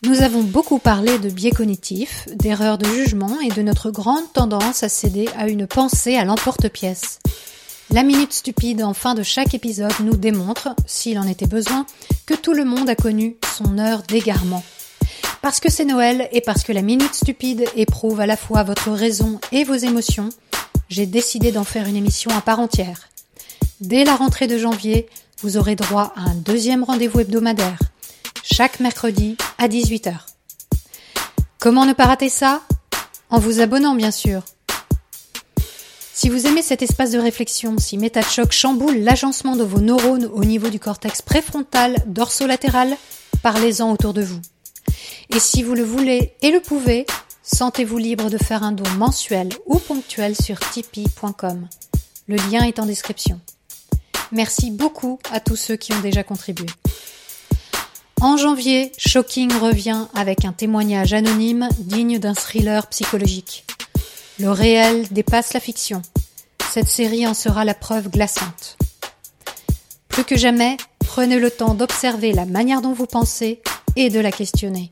Nous avons beaucoup parlé de biais cognitifs, d'erreurs de jugement et de notre grande tendance à céder à une pensée à l'emporte-pièce. La minute stupide en fin de chaque épisode nous démontre, s'il en était besoin, que tout le monde a connu son heure d'égarement. Parce que c'est Noël et parce que la minute stupide éprouve à la fois votre raison et vos émotions, j'ai décidé d'en faire une émission à part entière. Dès la rentrée de janvier, vous aurez droit à un deuxième rendez-vous hebdomadaire, chaque mercredi à 18h. Comment ne pas rater ça? En vous abonnant bien sûr. Si vous aimez cet espace de réflexion, si MetaChoc chamboule l'agencement de vos neurones au niveau du cortex préfrontal dorsolatéral, parlez-en autour de vous. Et si vous le voulez et le pouvez, sentez-vous libre de faire un don mensuel ou ponctuel sur tipeee.com. Le lien est en description. Merci beaucoup à tous ceux qui ont déjà contribué. En janvier, Shocking revient avec un témoignage anonyme digne d'un thriller psychologique. Le réel dépasse la fiction. Cette série en sera la preuve glaçante. Plus que jamais, prenez le temps d'observer la manière dont vous pensez et de la questionner.